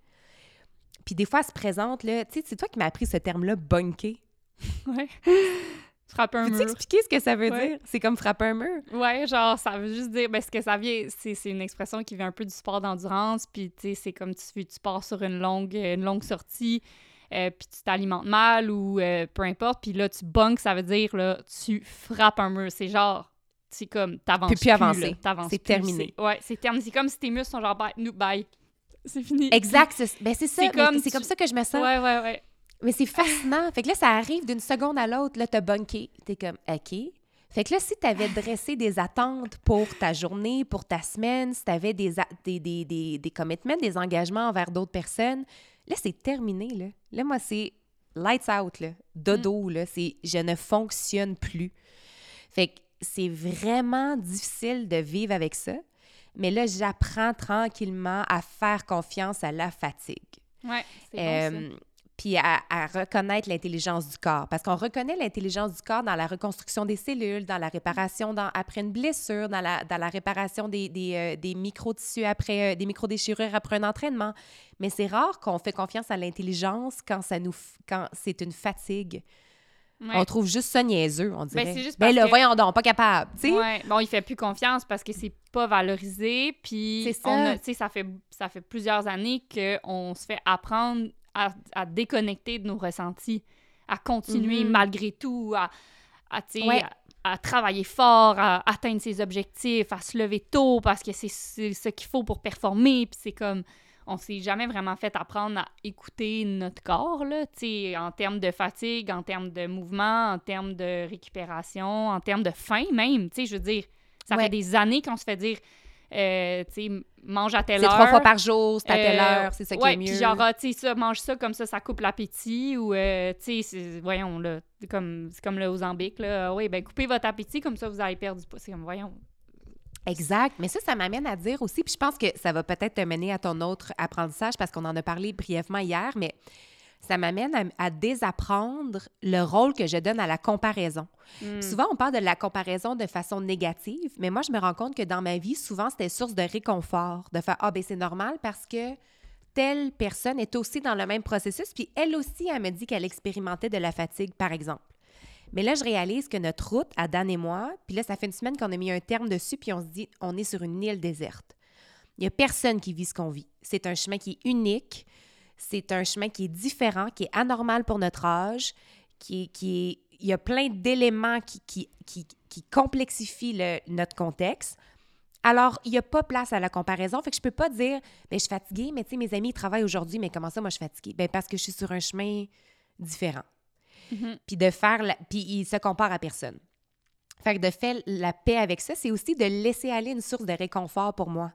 S2: Puis des fois, elle se présente, là. Tu sais, c'est toi qui m'as appris ce terme-là, bunker.
S1: Ouais. Frapper un
S2: Peux-tu
S1: mur.
S2: expliquer ce que ça veut
S1: Ouais.
S2: dire? C'est comme frapper un mur.
S1: Ouais, genre, ça veut juste dire, ben, ce que ça vient, c'est, c'est une expression qui vient un peu du sport d'endurance, puis, tu sais, c'est comme tu, tu pars sur une longue, une longue sortie, euh, puis tu t'alimentes mal ou euh, peu importe, puis là, tu bunks, ça veut dire, là, tu frappes un mur. C'est genre, c'est comme, t'avances
S2: Peux plus avancer? C'est
S1: plus,
S2: terminé.
S1: c'est- ouais, c'est terminé. C'est comme si tes muscles sont genre, bye, nous, bye. C'est fini.
S2: Exact. C'est ben, c'est ça.
S1: C'est comme tu-
S2: comme ça que je me sens.
S1: Ouais, ouais, ouais.
S2: Mais c'est fascinant. fait que là, ça arrive d'une seconde à l'autre. Là, t'as bunké. T'es comme, OK. Fait que là, si t'avais dressé des attentes pour ta journée, pour ta semaine, si t'avais des, des, des, des, des commitments, des engagements envers d'autres personnes, là, c'est terminé, là. Là, moi, c'est lights out, là. Dodo, là. C'est je ne fonctionne plus. Fait que c'est vraiment difficile de vivre avec ça. Mais là, j'apprends tranquillement à faire confiance à la fatigue.
S1: Ouais, c'est bon,
S2: Euh, puis à, à reconnaître l'intelligence du corps. Parce qu'on reconnaît l'intelligence du corps dans la reconstruction des cellules, dans la réparation dans, après une blessure, dans la, dans la réparation des, des, euh, des micro-tissus après, euh, des micro-déchirures après un entraînement. Mais c'est rare qu'on fait confiance à l'intelligence quand, ça nous, quand c'est une fatigue.
S1: Ouais.
S2: On trouve juste ça niaiseux, on dirait.
S1: c'est juste
S2: ben
S1: parce
S2: là,
S1: que-
S2: voyons donc, pas capable, tu sais.
S1: Ouais. Bon, il fait plus confiance parce que c'est pas valorisé. Puis,
S2: C'est ça.
S1: on a- tu sais, ça fait, ça fait plusieurs années qu'on se fait apprendre à, à déconnecter de nos ressentis, à continuer
S2: Mhm.
S1: malgré tout, à, à, tu sais,
S2: Ouais.
S1: à, à travailler fort, à atteindre ses objectifs, à se lever tôt parce que c'est ce qu'il faut pour performer. Puis c'est comme, on s'est jamais vraiment fait apprendre à écouter notre corps, là, en termes de fatigue, en termes de mouvement, en termes de récupération, en termes de faim même. Je veux dire, ça fait des années qu'on se fait dire euh, tu mange à telle heure.
S2: C'est trois fois par jour, c'est à telle euh, heure, c'est ça qui est mieux.
S1: puis genre, ah, tu sais, ça, mange ça, comme ça, ça coupe l'appétit, ou, euh, tu sais, voyons, là, comme, c'est comme le Ozempic, là, ah oui, ben coupez votre appétit, comme ça, vous allez perdre du poids. C'est comme, voyons.
S2: Exact. Mais ça, ça m'amène à dire aussi, puis je pense que ça va peut-être te mener à ton autre apprentissage, parce qu'on en a parlé brièvement hier, mais ça m'amène à, désapprendre le rôle que je donne à la comparaison. Hmm. Souvent, on parle de la comparaison de façon négative, mais moi, je me rends compte que dans ma vie, souvent, c'était source de réconfort, de faire Ah, ben c'est normal parce que telle personne est aussi dans le même processus, puis elle aussi, elle me dit qu'elle expérimentait de la fatigue, par exemple. Mais là, je réalise que notre route, à Dan et moi, puis là, ça fait une semaine qu'on a mis un terme dessus, puis on se dit, on est sur une île déserte. Il n'y a personne qui vit ce qu'on vit. C'est un chemin qui est unique. C'est un chemin qui est différent, qui est anormal pour notre âge, qui qui il y a plein d'éléments qui, qui, qui, qui, complexifient le, notre contexte. Alors, il n'y a pas place à la comparaison. Fait que je peux pas dire, ben, je suis fatiguée, mais tu sais, mes amis travaillent aujourd'hui, mais comment ça, moi, je suis fatiguée? Ben, parce que je suis sur un chemin différent. Mm-hmm. Puis de faire, la... puis se compare à personne. Fait que de faire la paix avec ça, c'est aussi de laisser aller une source de réconfort pour moi.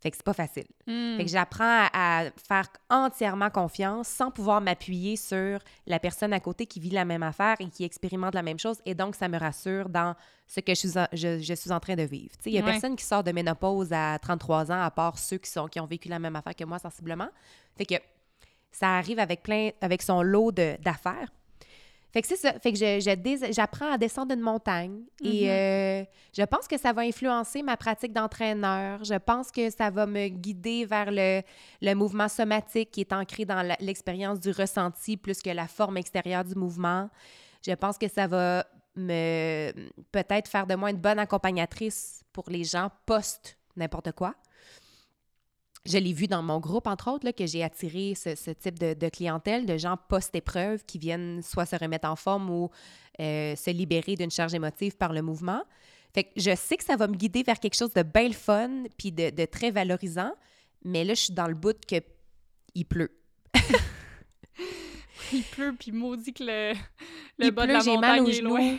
S2: Fait que c'est pas facile. Fait que hmm. j'apprends à, faire entièrement confiance sans pouvoir m'appuyer sur la personne à côté qui vit la même affaire et qui expérimente la même chose. Et donc, ça me rassure dans ce que je suis en, je, suis en train de vivre. Il y a personne qui sort de ménopause à 33 ans, à part ceux qui, sont, qui ont vécu la même affaire que moi sensiblement. Fait que ça arrive avec plein, avec son lot d'affaires. Fait que c'est ça. Fait que j'apprends à descendre une montagne et mm-hmm. euh, je pense que ça va influencer ma pratique d'entraîneur. Je pense que ça va me guider vers le, le mouvement somatique qui est ancré dans l'expérience du ressenti plus que la forme extérieure du mouvement. Je pense que ça va me peut-être faire de moi une bonne accompagnatrice pour les gens post n'importe quoi je l'ai vu dans mon groupe, entre autres, là, que j'ai attiré ce, type de, clientèle, de gens post-épreuve qui viennent soit se remettre en forme ou euh, se libérer d'une charge émotive par le mouvement. Fait que je sais que ça va me guider vers quelque chose de belle fun puis de, très valorisant, mais là, je suis dans le bout que il pleut.
S1: il pleut, puis maudit que le, le bas de la montagne est loin.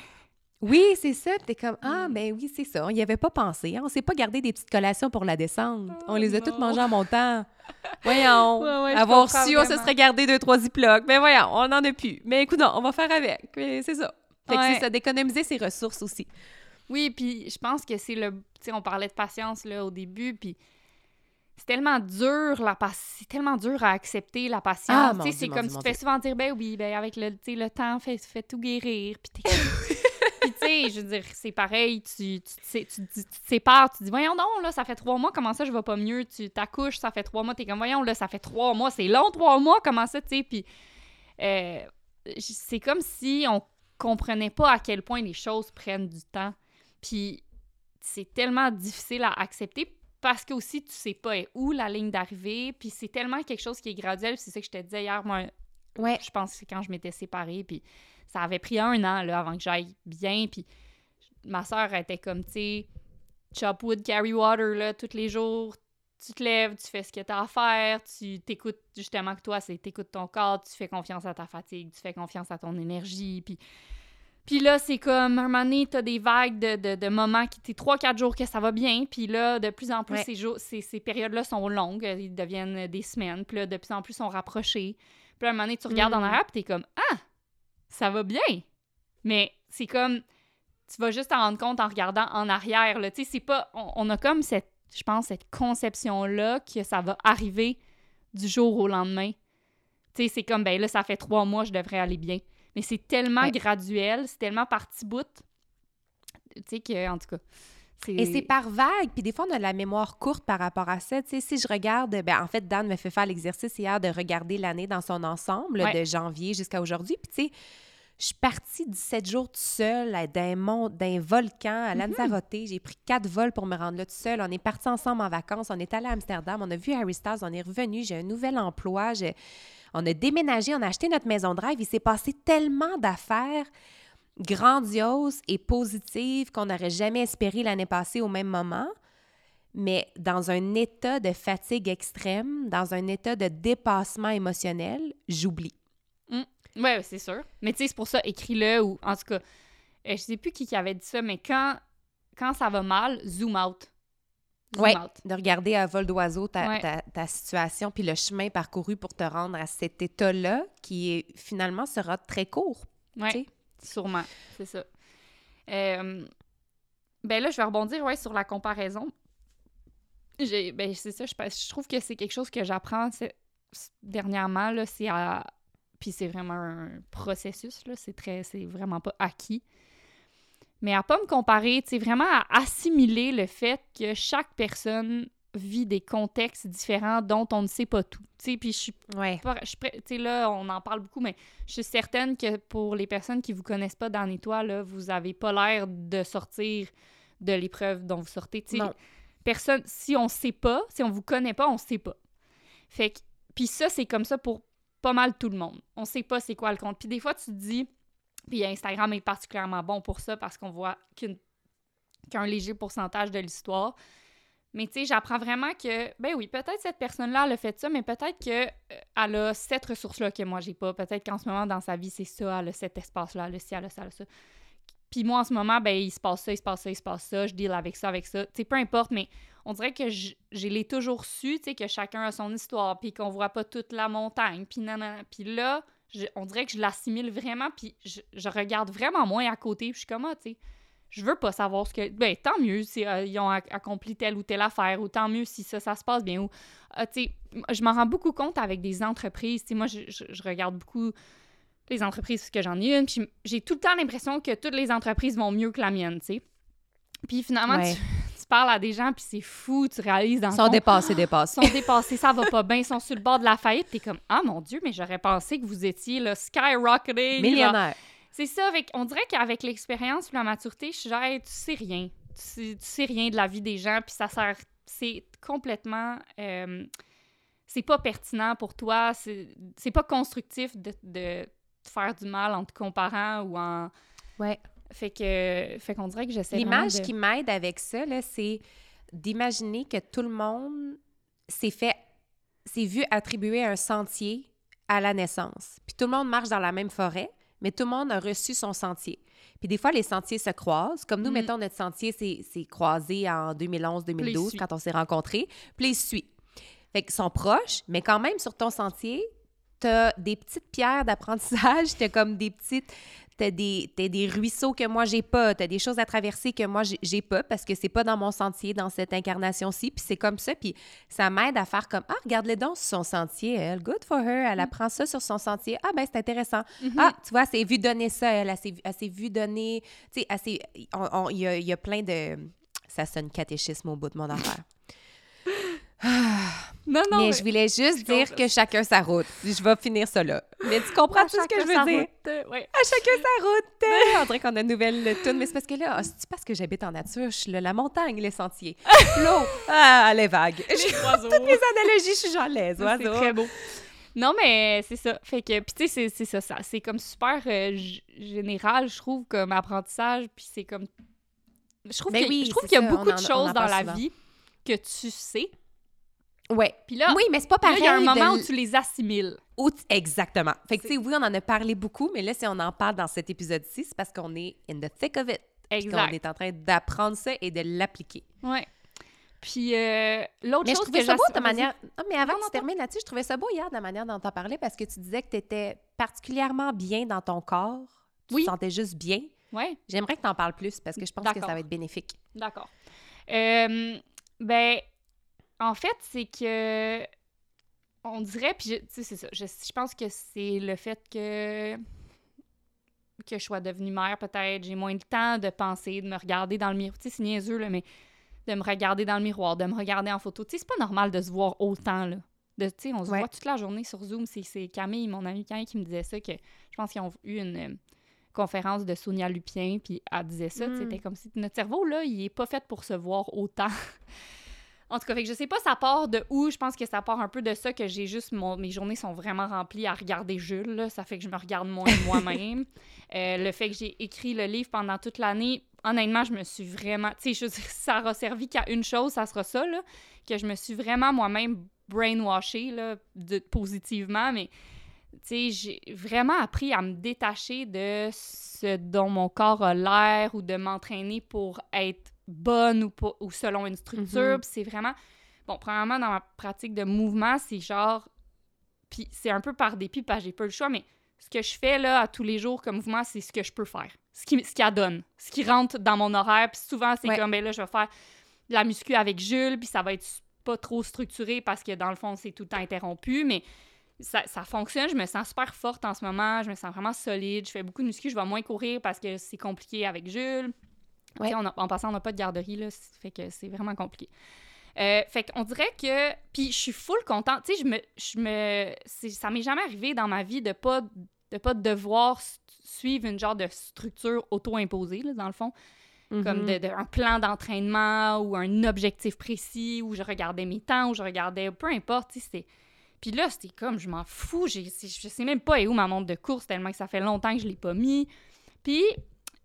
S2: Oui, c'est ça. T'es comme Ah, mm. ben oui, c'est ça. On n'y avait pas pensé. On s'est pas gardé des petites collations pour la descente. on les a oh toutes mangées en montant. Voyons. avoir su, on se serait gardé deux, trois ziplocs. Mais voyons, on n'en a plus. Mais écoute, on va faire avec. C'est ça. Fait que c'est ça, d'économiser ses ressources aussi.
S1: Oui, puis je pense que c'est le. Tu sais, on parlait de patience là, au début, puis c'est tellement dur la c'est tellement dur à accepter la patience. Ah, tu sais, c'est comme tu te fais souvent dire ben oui, ben avec le, le temps fait, fait tout guérir. Puis Puis, tu sais, je veux dire, c'est pareil, tu, tu, tu, tu, te sépares, tu dis, voyons non, là, ça fait trois mois, comment ça, je vais pas mieux? Tu t'accouches, ça fait trois mois, t'es comme, voyons, là, ça fait trois mois, c'est long, trois mois, comment ça, tu sais? Puis, euh, c'est comme si on comprenait pas à quel point les choses prennent du temps. Puis, c'est tellement difficile à accepter parce que aussi, tu sais pas où la ligne d'arrivée, puis c'est tellement quelque chose qui est graduel, c'est ça que je te disais hier, moi, ouais. je pense que quand je m'étais séparée, puis ça avait pris un an là, avant que j'aille bien. Puis ma soeur était comme, tu sais, chop wood, carry water, là, tous les jours. Tu te lèves, tu fais ce que tu as à faire, tu t'écoutes, justement, que toi, c'est t'écoutes ton corps, tu fais confiance à ta fatigue, tu fais confiance à ton énergie. Puis, puis là, c'est comme, un moment donné, t'as des vagues de, de, moments qui, t'es trois, quatre jours que ça va bien. Puis là, de plus en plus, ces, jours, ces, ces périodes-là sont longues, ils deviennent des semaines. Puis là, de plus en plus, sont rapprochés. Puis là, un moment donné, tu regardes en mm. arrière, puis t'es comme, ah! ça va bien. Mais c'est comme, tu vas juste t'en rendre compte en regardant en arrière. Là. Tu sais, c'est pas, on, a comme cette, je pense, cette conception-là que ça va arriver du jour au lendemain. Tu sais, c'est comme, ben là, ça fait trois mois, je devrais aller bien. Mais c'est tellement graduel, c'est tellement par petits bouts, tu sais, que, en tout cas...
S2: Et c'est par vague, puis des fois, on a la mémoire courte par rapport à ça. Tu sais, si je regarde, ben, en fait, Dan me fait faire l'exercice hier de regarder l'année dans son ensemble, de janvier jusqu'à aujourd'hui. Puis, tu sais, je suis partie 17 jours tout seul d'un d'un volcan à mhm. Lanzarote. J'ai pris quatre vols pour me rendre là tout seul. On est partis ensemble en vacances. On est allé à Amsterdam. On a vu Harry Styles. On est revenu. J'ai un nouvel emploi. On a déménagé. On a acheté notre maison de rêve. Il s'est passé tellement d'affaires grandiose et positive qu'on n'aurait jamais espéré l'année passée au même moment, mais dans un état de fatigue extrême, dans un état de dépassement émotionnel, j'oublie.
S1: Mm. Oui, c'est sûr. Mais tu sais, c'est pour ça, écris-le ou en tout cas, euh, je sais plus qui, qui avait dit ça, mais quand, quand ça va mal, zoom out.
S2: Oui, de regarder à vol d'oiseau ta, ta, situation puis le chemin parcouru pour te rendre à cet état-là qui est, finalement sera très court.
S1: Oui, sûrement, c'est ça. Euh, ben là, je vais rebondir ouais, sur la comparaison. Ben, c'est ça, je, je trouve que c'est quelque chose que j'apprends dernièrement, c'est à... Puis c'est vraiment un processus, c'est. C'est vraiment pas acquis mais à pas me comparer, tu vraiment à assimiler le fait que chaque personne vit des contextes différents dont on ne sait pas tout. Tu sais, puis je suis
S2: ouais.
S1: sais là, on en parle beaucoup mais je suis certaine que pour les personnes qui vous connaissent pas dans l'étoile là, vous avez pas l'air de sortir de l'épreuve dont vous sortez. Personne si on sait pas, si on vous connaît pas, on sait pas. Fait que puis ça c'est comme ça pour pas mal tout le monde. On sait pas c'est quoi le compte. Puis des fois tu te dis puis Instagram est particulièrement bon pour ça parce qu'on voit qu'un léger pourcentage de l'histoire. Mais tu sais, j'apprends vraiment que, ben oui, peut-être cette personne-là, elle a fait ça, mais peut-être qu'elle euh, a cette ressource-là que moi, j'ai pas. Peut-être qu'en ce moment, dans sa vie, c'est ça, elle a cet espace-là, elle a ci, elle a ça, elle ça. Puis moi, en ce moment, ben il se passe ça, il se passe ça, il se passe ça, je deal avec ça, avec ça. Tu sais, peu importe, mais on dirait que je, l'ai toujours su, tu sais, que chacun a son histoire, puis qu'on voit pas toute la montagne, puis nanana. Puis là, on dirait que je l'assimile vraiment, puis je, regarde vraiment moins à côté, puis je suis comme, ah, tu sais, je veux pas savoir ce que. Ben, tant mieux si euh, ils ont accompli telle ou telle affaire, ou tant mieux si ça, ça se passe bien, ou, ah, tu sais, je m'en rends beaucoup compte avec des entreprises, tu sais, moi, je, regarde beaucoup les entreprises, parce que j'en ai une, puis j'ai tout le temps l'impression que toutes les entreprises vont mieux que la mienne, tu sais. Puis finalement, tu, parles à des gens, puis c'est fou, tu réalises dans
S2: Ils sont dépassés, dépassés.
S1: Ils sont dépassés, ça va pas bien, ils sont sur le bord de la faillite, t'es comme, ah mon Dieu, mais j'aurais pensé que vous étiez le skyrocketing.
S2: Millionnaire.
S1: C'est ça, avec, on dirait qu'avec l'expérience et la maturité, je suis genre, tu sais rien. Tu sais, rien de la vie des gens, puis ça sert. C'est complètement. Euh, c'est pas pertinent pour toi, c'est pas constructif de, de, faire du mal en te comparant ou en.
S2: Ouais.
S1: Fait que fait qu'on dirait que j'essaie
S2: L'image qui m'aide avec ça, c'est d'imaginer que tout le monde s'est fait, s'est vu attribuer un sentier à la naissance. Puis tout le monde marche dans la même forêt, mais tout le monde a reçu son sentier. Puis des fois, les sentiers se croisent. Comme nous, mm. mettons, notre sentier s'est croisé en 2011-2012 quand on s'est rencontrés. Puis ils suivent. Fait qu'ils sont proches, mais quand même, sur ton sentier, tu as des petites pierres d'apprentissage, tu as comme des petites t'as des, des ruisseaux que moi j'ai pas, t'as des choses à traverser que moi j'ai pas parce que c'est pas dans mon sentier dans cette incarnation-ci, puis c'est comme ça, puis ça m'aide à faire comme ah regarde-les donc sur son sentier, elle, good for her, elle mm. apprend ça sur son sentier, ah ben c'est intéressant, mm-hmm. ah tu vois, s'est vu donner ça, elle, elle s'est vu donner, tu sais, il y a, y a plein de, ça sonne catéchisme au bout de mon affaire. Non, non. Mais, je voulais juste dire que chacun sa route. Je vais finir ça là. Mais tu comprends tout ce que je veux dire?
S1: Euh,
S2: à chacun sa route. On dirait qu'on a une nouvelle tune, mais c'est parce que là, ah, c'est parce que j'habite en nature, je suis là, la montagne, les sentiers, l'eau, ah, les vagues. Les. Toutes mes analogies, je suis genre oiseaux.
S1: C'est très beau. Non, mais c'est ça. Fait que, puis tu sais, c'est ça, ça. C'est comme super euh, général, je trouve, comme apprentissage. Puis c'est comme. Je trouve ben qu'il y a beaucoup de choses dans la vie que tu sais,
S2: Ouais. Puis là, oui, mais c'est pas pareil.
S1: Il y a un moment où tu les assimiles.
S2: Exactement. Fait que, tu sais, oui, on en a parlé beaucoup, mais là, si on en parle dans cet épisode-ci, c'est parce qu'on est in the thick of it. Exact. On est en train d'apprendre ça et de l'appliquer.
S1: Ouais. Puis euh, l'autre chose
S2: je trouvais ça beau de manière. Non, mais avant que tu termines là-dessus, je trouvais ça beau hier de la manière dont parlé parce que tu disais que tu étais particulièrement bien dans ton corps. Tu te sentais juste bien.
S1: Oui.
S2: J'aimerais que tu en parles plus parce que je pense que ça va être bénéfique.
S1: D'accord. Euh, ben, en fait, c'est que on dirait, puis tu sais, c'est ça. Je, pense que c'est le fait que que je sois devenue mère, peut-être. J'ai moins de temps de penser, de me regarder dans le miroir. Tu sais, c'est niaiseux, là, mais de me regarder dans le miroir, de me regarder en photo. Tu sais, c'est pas normal de se voir autant, là. De, tu sais, on se voit toute la journée sur Zoom. C'est Camille, mon amie Camille, qui me disait ça, que je pense qu'ils ont eu une euh, conférence de Sonia Lupien, puis elle disait ça. C'était mm. comme si notre cerveau, là, il est pas fait pour se voir autant. En tout cas, fait que je sais pas ça part de où. Je pense que ça part un peu de ça que j'ai juste. Mon, mes journées sont vraiment remplies à regarder Jules. Là. Ça fait que je me regarde moins moi-même. Euh, le fait que j'ai écrit le livre pendant toute l'année, honnêtement, je me suis vraiment. Tu sais, ça aura servi qu'à une chose, ça sera ça, là. Que je me suis vraiment moi-même brainwashée, là, de, positivement. Mais, tu sais, j'ai vraiment appris à me détacher de ce dont mon corps a l'air ou de m'entraîner pour être bonne ou, ou selon une structure.
S2: Mhm.
S1: c'est vraiment. Bon, premièrement, dans ma pratique de mouvement, c'est genre. Puis c'est un peu par dépit, parce que j'ai pas le choix, mais ce que je fais là à tous les jours comme mouvement, c'est ce que je peux faire. Ce qui, ce qui adonne. Ce qui rentre dans mon horaire. Puis souvent, c'est
S2: Ouais.
S1: comme, ben là, je vais faire de la muscu avec Jules, puis ça va être pas trop structuré parce que dans le fond, c'est tout le temps interrompu, mais ça, ça fonctionne. Je me sens super forte en ce moment. Je me sens vraiment solide. Je fais beaucoup de muscu. Je vais moins courir parce que c'est compliqué avec Jules.
S2: Ouais.
S1: On a- en passant, on n'a pas de garderie, là. Fait que c'est vraiment compliqué. Euh, fait qu'on dirait que. Puis je suis full contente. Tu sais, je me. Je me ça m'est jamais arrivé dans ma vie de pas, de pas devoir suivre une genre de structure auto-imposée, là, dans le fond. Comme
S2: Mhm.
S1: de, de- un plan d'entraînement ou un objectif précis où je regardais mes temps, où je regardais. Peu importe, tu sais. Puis là, c'était comme, je m'en fous. Je sais même pas où ma montre de course, tellement que ça fait longtemps que je l'ai pas mis. Puis,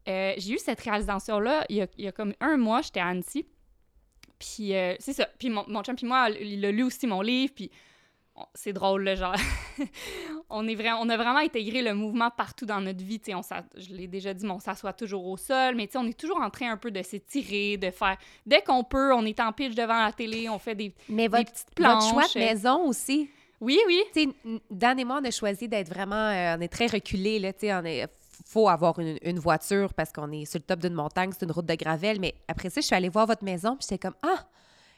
S1: euh, j'ai eu cette réalisation-là il y a, il y a comme un mois, j'étais à Annecy. Puis, euh, c'est ça. Puis, mon, mon chum, puis moi, il a lu aussi mon livre. Puis, c'est drôle, là, genre. on, est vrai, on a vraiment intégré le mouvement partout dans notre vie. Tu sais, on je l'ai déjà dit, mais on s'assoit toujours au sol. Mais, tu sais, on est toujours en train un peu de s'étirer, de faire. Dès qu'on peut, on est en pitch devant la télé, on fait des,
S2: Mais
S1: des
S2: votre,
S1: petites
S2: votre
S1: planches.
S2: choix de maison aussi.
S1: Oui, oui.
S2: Tu sais, n- Dan et moi, on a choisi d'être vraiment... euh, on est très reculés, là, tu sais, on est... faut avoir une, une voiture parce qu'on est sur le top d'une montagne, c'est une route de gravel. Mais après ça, je suis allée voir votre maison, puis j'étais comme, ah,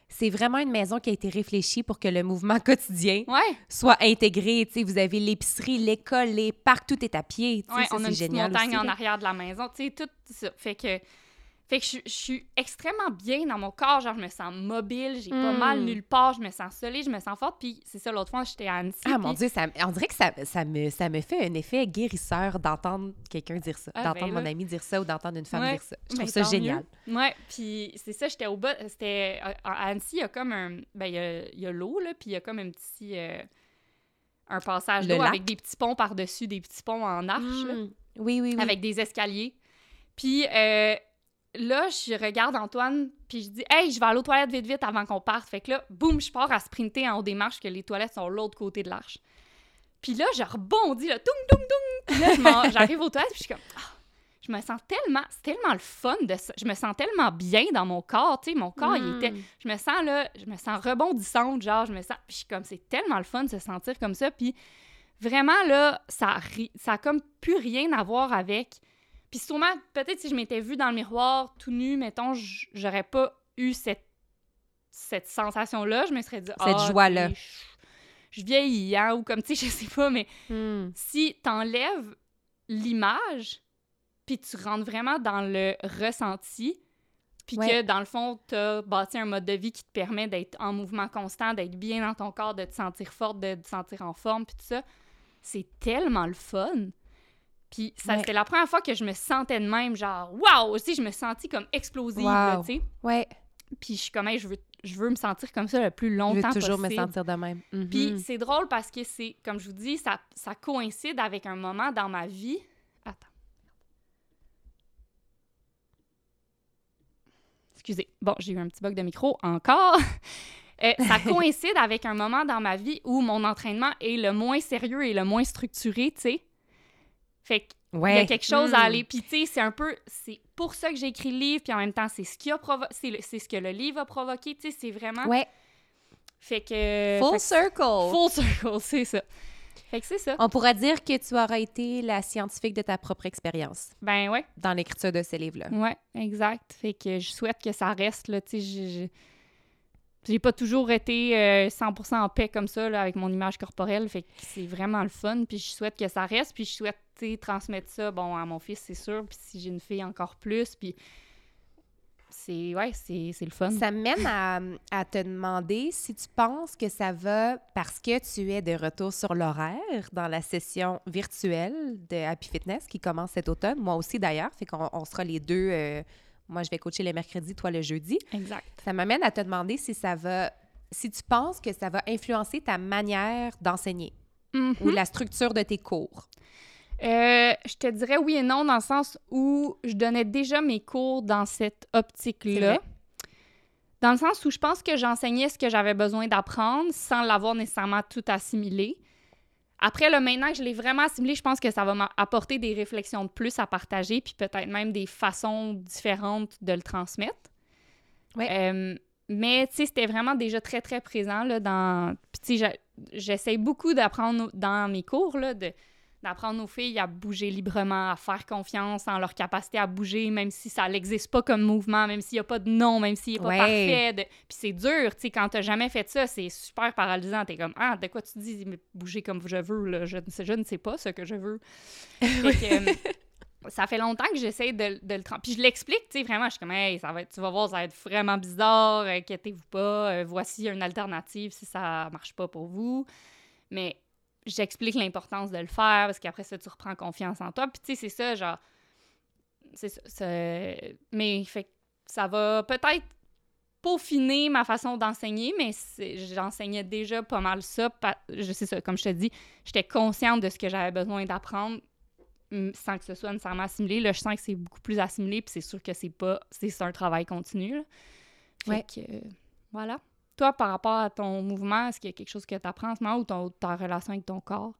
S2: c'est vraiment une maison qui a été réfléchie pour que le mouvement quotidien
S1: Ouais.
S2: soit intégré. Vous avez l'épicerie, l'école, les parcs, tout est à pied.
S1: Ouais, on a une petite montagne
S2: aussi,
S1: en arrière de la maison, tout ça. Fait que, fait que je, je suis extrêmement bien dans mon corps, genre je me sens mobile, j'ai pas
S2: Mm.
S1: mal nulle part, je me sens solide, je me sens forte, puis c'est ça, l'autre fois, j'étais à Annecy.
S2: Ah mon Dieu, ça, on dirait que ça, ça, me, ça me fait un effet guérisseur d'entendre quelqu'un dire ça,
S1: Ah,
S2: d'entendre
S1: ben
S2: mon ami dire ça ou d'entendre une femme
S1: Ouais,
S2: dire ça. Je trouve ça génial.
S1: mieux. Ouais, puis c'est ça, j'étais au bas, c'était, à à Annecy, il y a comme un, ben il y a, l'eau, là, puis il y a comme un petit, euh, un passage d'eau avec des petits ponts par-dessus, des petits ponts en arche, là.
S2: Mm. Oui, oui, oui.
S1: avec des escaliers. Puis euh, là, je regarde Antoine, puis je dis Hey, je vais aller aux toilettes vite, vite avant qu'on parte. Fait que là, boum, je pars à sprinter en haut des marches, que les toilettes sont de l'autre côté de l'arche. Puis là, je rebondis, là, toum, toum, toum. Puis là, j'arrive aux toilettes, puis je suis comme Ah, Je me sens tellement, c'est tellement le fun de ça. Je me sens tellement bien dans mon corps, tu sais, mon corps, il
S2: Mm.
S1: était, je me sens là, je me sens rebondissante, genre, je me sens, puis je suis comme, c'est tellement le fun de se sentir comme ça, puis vraiment, là, ça, ça a comme plus rien à voir avec, puis sûrement, peut-être si je m'étais vue dans le miroir tout nu, mettons, j'aurais pas eu cette, cette sensation-là, je me serais dit,
S2: Cette
S1: Ah,
S2: joie-là.
S1: tu Je, vieillis, hein, ou comme, tu sais, je sais pas, mais
S2: Mm.
S1: si t'enlèves l'image, puis tu rentres vraiment dans le ressenti, puis que dans le fond, t'as bâti un mode de vie qui te permet d'être en mouvement constant, d'être bien dans ton corps, de te sentir forte, de te sentir en forme, puis tout ça, c'est tellement le fun. Puis ça,
S2: Ouais.
S1: c'était la première fois que je me sentais de même, genre, waouh! Aussi, je me sentis comme explosive,
S2: Wow.
S1: tu sais.
S2: Ouais,
S1: Puis je suis comme, Hey, je veux, je veux me sentir comme ça le plus
S2: je
S1: longtemps
S2: veux toujours me
S1: possible.
S2: sentir de même. Mhm.
S1: Puis c'est drôle parce que c'est, comme je vous dis, ça, ça coïncide avec un moment dans ma vie. Attends. Excusez. Bon, j'ai eu un petit bug de micro encore. Euh, ça coïncide avec un moment dans ma vie où mon entraînement est le moins sérieux et le moins structuré, tu sais. Fait que
S2: ouais.
S1: il y a quelque chose à aller. Puis, tu sais, c'est un peu. C'est pour ça que j'ai écrit le livre, puis en même temps, c'est ce qui a provo- c'est, le- c'est ce que le livre a provoqué, tu sais, c'est vraiment.
S2: Ouais,
S1: Fait que.
S2: full
S1: fait que-
S2: circle.
S1: Full circle, c'est ça. Fait que c'est ça.
S2: On pourra dire que tu auras été la scientifique de ta propre expérience
S1: Ben ouais,
S2: dans l'écriture de ce livre-là.
S1: ouais, exact. Fait que je souhaite que ça reste, là, tu sais, j'ai pas toujours été euh, 100% en paix comme ça, là, avec mon image corporelle, fait que c'est vraiment le fun, puis je souhaite que ça reste, puis je souhaite, transmettre ça, bon, à mon fils, c'est sûr, puis si j'ai une fille, encore plus, puis c'est, ouais, c'est c'est le fun.
S2: Ça mène à, à te demander si tu penses que ça va parce que tu es de retour sur l'horaire dans la session virtuelle de Happy Fitness qui commence cet automne. Moi aussi d'ailleurs, fait qu'on on sera les deux euh, Moi, je vais coacher le mercredi, toi le jeudi.
S1: Exact.
S2: Ça m'amène à te demander si ça va, si tu penses que ça va influencer ta manière d'enseigner ou
S1: Mhm.
S2: la structure de tes cours.
S1: Euh, je te dirais oui et non dans le sens où je donnais déjà mes cours dans cette optique-là. Dans le sens où je pense que j'enseignais ce que j'avais besoin d'apprendre sans l'avoir nécessairement tout assimilé. Après, là, maintenant que je l'ai vraiment assimilé, je pense que ça va m'apporter des réflexions de plus à partager, puis peut-être même des façons différentes de le transmettre.
S2: Ouais.
S1: Euh, mais, tu sais, c'était vraiment déjà très, très présent, là, dans... Puis, tu sais, j'essaie beaucoup d'apprendre dans mes cours, là, de d'apprendre aux filles à bouger librement, à faire confiance en leur capacité à bouger, même si ça n'existe pas comme mouvement, même s'il n'y a pas de nom, même s'il n'est pas
S2: Ouais.
S1: parfait. de- Puis c'est dur, tu sais, quand t'as jamais fait ça, c'est super paralysant. T'es comme, ah, de quoi tu dis, mais bouger comme je veux, là, je, ne sais- je ne sais pas ce que je veux. Que, euh, ça fait longtemps que j'essaie de, de le... Puis je l'explique, tu sais, vraiment, je suis comme, hey, ça va être, tu vas voir, ça va être vraiment bizarre, inquiétez-vous pas, euh, voici une alternative si ça marche pas pour vous. Mais j'explique l'importance de le faire parce qu'après ça, tu reprends confiance en toi. Puis tu sais, c'est ça, genre. C'est ça. Mais fait ça va peut-être peaufiner ma façon d'enseigner, mais j'enseignais déjà pas mal ça. Je sais ça, comme je te dis, j'étais consciente de ce que j'avais besoin d'apprendre sans que ce soit nécessairement assimilé. Là, je sens que c'est beaucoup plus assimilé, puis c'est sûr que c'est pas... C'est c'est un travail continu, là. Fait
S2: Ouais.
S1: que, euh, voilà. Toi, par rapport à ton mouvement, est-ce qu'il y a quelque chose que tu apprends en ce moment ou ton- ta relation avec ton corps?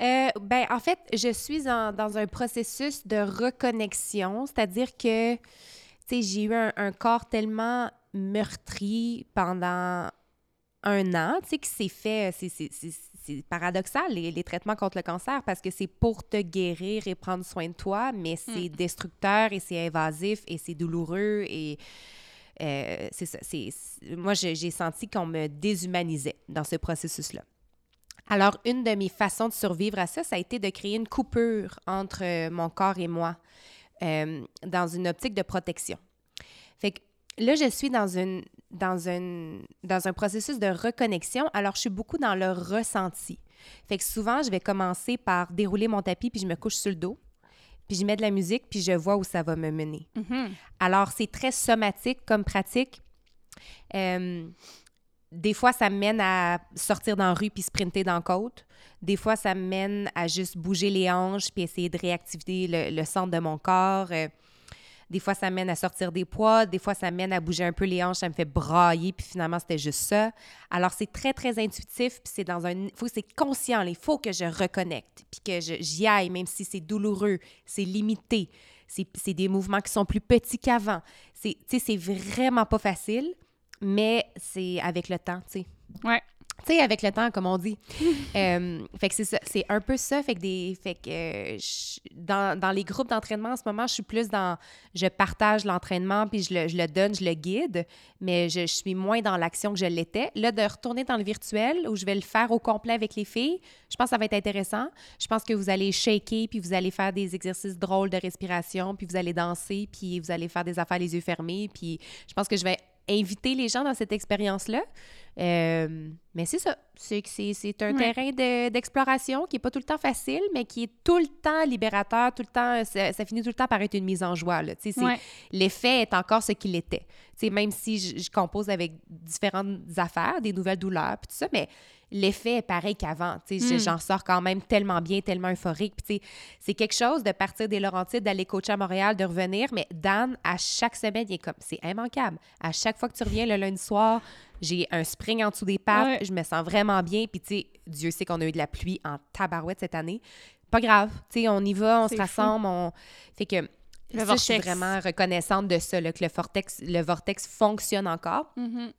S2: Euh, ben, en fait, je suis en- dans un processus de reconnexion, c'est-à-dire que, tu sais, j'ai eu un, un corps tellement meurtri pendant un an, tu sais, que c'est fait, paradoxal, les, les traitements contre le cancer, parce que c'est pour te guérir et prendre soin de toi, mais c'est destructeur et c'est invasif et c'est douloureux et euh, c'est ça. c'est- moi, j'ai j'ai senti qu'on me déshumanisait dans ce processus-là. Alors, une de mes façons de survivre à ça, ça a été de créer une coupure entre euh, mon corps et moi euh, dans une optique de protection. Fait que là, je suis dans, une, dans, une, dans un processus de reconnexion. Alors, je suis beaucoup dans le ressenti. Fait que souvent, je vais commencer par dérouler mon tapis, puis je me couche sur le dos, puis je mets de la musique, puis je vois où ça va me mener. Alors, c'est très somatique comme pratique. Euh, des fois, ça me mène à sortir dans la rue puis sprinter dans la côte. Des fois, ça me mène à juste bouger les hanches puis essayer de réactiver le, le centre de mon corps. Euh, des fois, ça mène à sortir des poids. Des fois, ça mène à bouger un peu les hanches. Ça me fait brailler puis finalement, c'était juste ça. Alors, c'est très, très intuitif puis c'est dans un... faut c'est conscient. Il faut que je reconnecte puis que j'y aille, même si c'est douloureux, c'est limité. C'est des mouvements qui sont plus petits qu'avant. C'est vraiment pas facile, mais c'est avec le temps, tu sais.
S1: Ouais.
S2: Tu sais, avec le temps, comme on dit. Euh, fait que c'est ça, c'est un peu ça. Fait que, des, fait que euh, je- dans, dans les groupes d'entraînement, en ce moment, je suis plus dans... Je partage l'entraînement, puis je le, je le donne, je le guide, mais je, je suis moins dans l'action que je l'étais. Là, de retourner dans le virtuel, où je vais le faire au complet avec les filles, je pense que ça va être intéressant. Je pense que vous allez shaker, puis vous allez faire des exercices drôles de respiration, puis vous allez danser, puis vous allez faire des affaires les yeux fermés, puis je pense que je vais inviter les gens dans cette expérience-là. Euh, mais c'est ça. C'est c'est, c'est un
S1: Ouais.
S2: terrain de- d'exploration qui est pas tout le temps facile, mais qui est tout le temps libérateur, tout le temps, ça, ça finit tout le temps par être une mise en joie. Là. C'est-
S1: Ouais.
S2: L'effet est encore ce qu'il était. Même si je, je compose avec différentes affaires, des nouvelles douleurs, puis tout ça, mais l'effet est pareil qu'avant. Tu sais, je-
S1: Mm.
S2: J'en sors quand même tellement bien, tellement euphorique. C'est quelque chose de partir des Laurentides, d'aller coacher à Montréal, de revenir, mais Dan, à chaque semaine, il est comme, c'est immanquable. À chaque fois que tu reviens le lundi soir, j'ai un spring en dessous des pattes,
S1: Ouais.
S2: je me sens vraiment bien. Puis tu sais, Dieu sait qu'on a eu de la pluie en tabarouette cette année. Pas grave, tu sais, on y va, on se
S1: fou.
S2: rassemble, on... Fait que
S1: Le
S2: ça, je suis vraiment reconnaissante de ça, là, que le vortex, le vortex fonctionne encore.
S1: Mhm.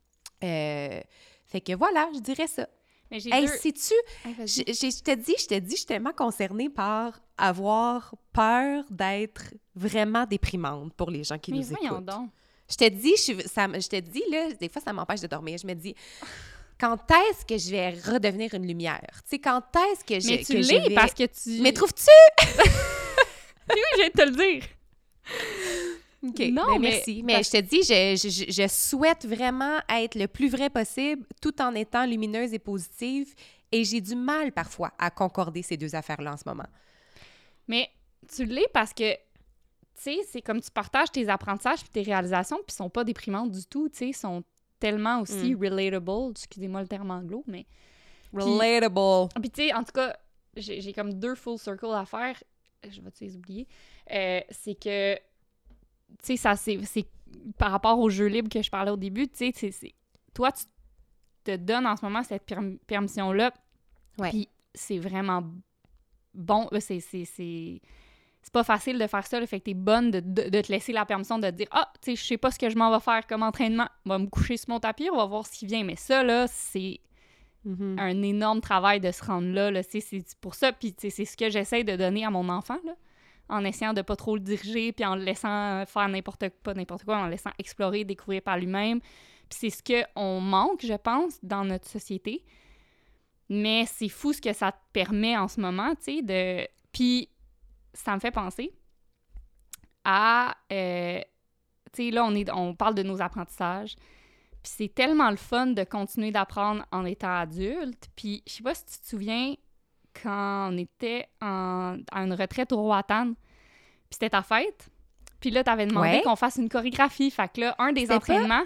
S2: Euh, fait que voilà, je dirais ça.
S1: Mais j'ai
S2: Hey,
S1: deux...
S2: sais-tu,
S1: Hey,
S2: je, te dis, je te dis, je suis tellement concernée par avoir peur d'être vraiment déprimante pour les gens qui
S1: Mais
S2: nous
S1: voyons
S2: écoutent.
S1: donc.
S2: Je te dis, je, ça, je te dis, là, des fois, ça m'empêche de dormir. Je me dis, quand est-ce que je vais redevenir une lumière? Tu sais, quand est-ce que je,
S1: Mais tu l'es
S2: vais-
S1: parce que tu...
S2: Mais trouves-tu?
S1: Oui, je viens de te le dire. Non,
S2: ben,
S1: mais-
S2: merci. Mais
S1: parce-
S2: je te dis, je, je- je- souhaite vraiment être le plus vrai possible tout en étant lumineuse et positive. Et j'ai du mal parfois à concorder ces deux affaires-là en ce moment.
S1: Mais tu l'es parce que, tu sais, c'est comme tu partages tes apprentissages puis tes réalisations, puis ils sont pas déprimantes du tout, tu sais, ils sont tellement aussi
S2: Mm.
S1: relatable, excusez-moi le terme anglo, mais...
S2: Relatable.
S1: Puis tu sais, en tout cas, j'ai comme deux full circles à faire, je vais-tu les oublier, Euh, c'est que, tu sais, ça, c'est par rapport au jeu libre que je parlais au début, tu sais, toi, tu te donnes en ce moment cette perm- permission-là,
S2: Ouais.
S1: puis c'est vraiment bon, euh, c'est... c'est- pas facile de faire ça, là, fait que t'es bonne de, de- de te laisser la permission de te dire Ah, tu sais, je sais pas ce que je m'en vais faire comme entraînement, on va me coucher sur mon tapis, on va voir ce qui vient. Mais ça, là, c'est
S2: Mhm.
S1: un énorme travail de se rendre là. là. C'est pour ça, puis c'est ce que j'essaie de donner à mon enfant, là, en essayant de pas trop le diriger, puis en le laissant faire n'importe pas n'importe quoi, en le laissant explorer, découvrir par lui-même. Puis c'est ce qu'on manque, je pense, dans notre société. Mais c'est fou ce que ça te permet en ce moment, tu sais, de... Puis ça me fait penser à... euh, tu sais, là, on, est, on parle de nos apprentissages. Puis c'est tellement le fun de continuer d'apprendre en étant adulte. Puis je sais pas si tu te souviens, quand on était en- à une retraite au Roatan, puis c'était ta fête, puis là, t'avais demandé
S2: Ouais.
S1: qu'on fasse une chorégraphie. Fait que là, un des entraînements...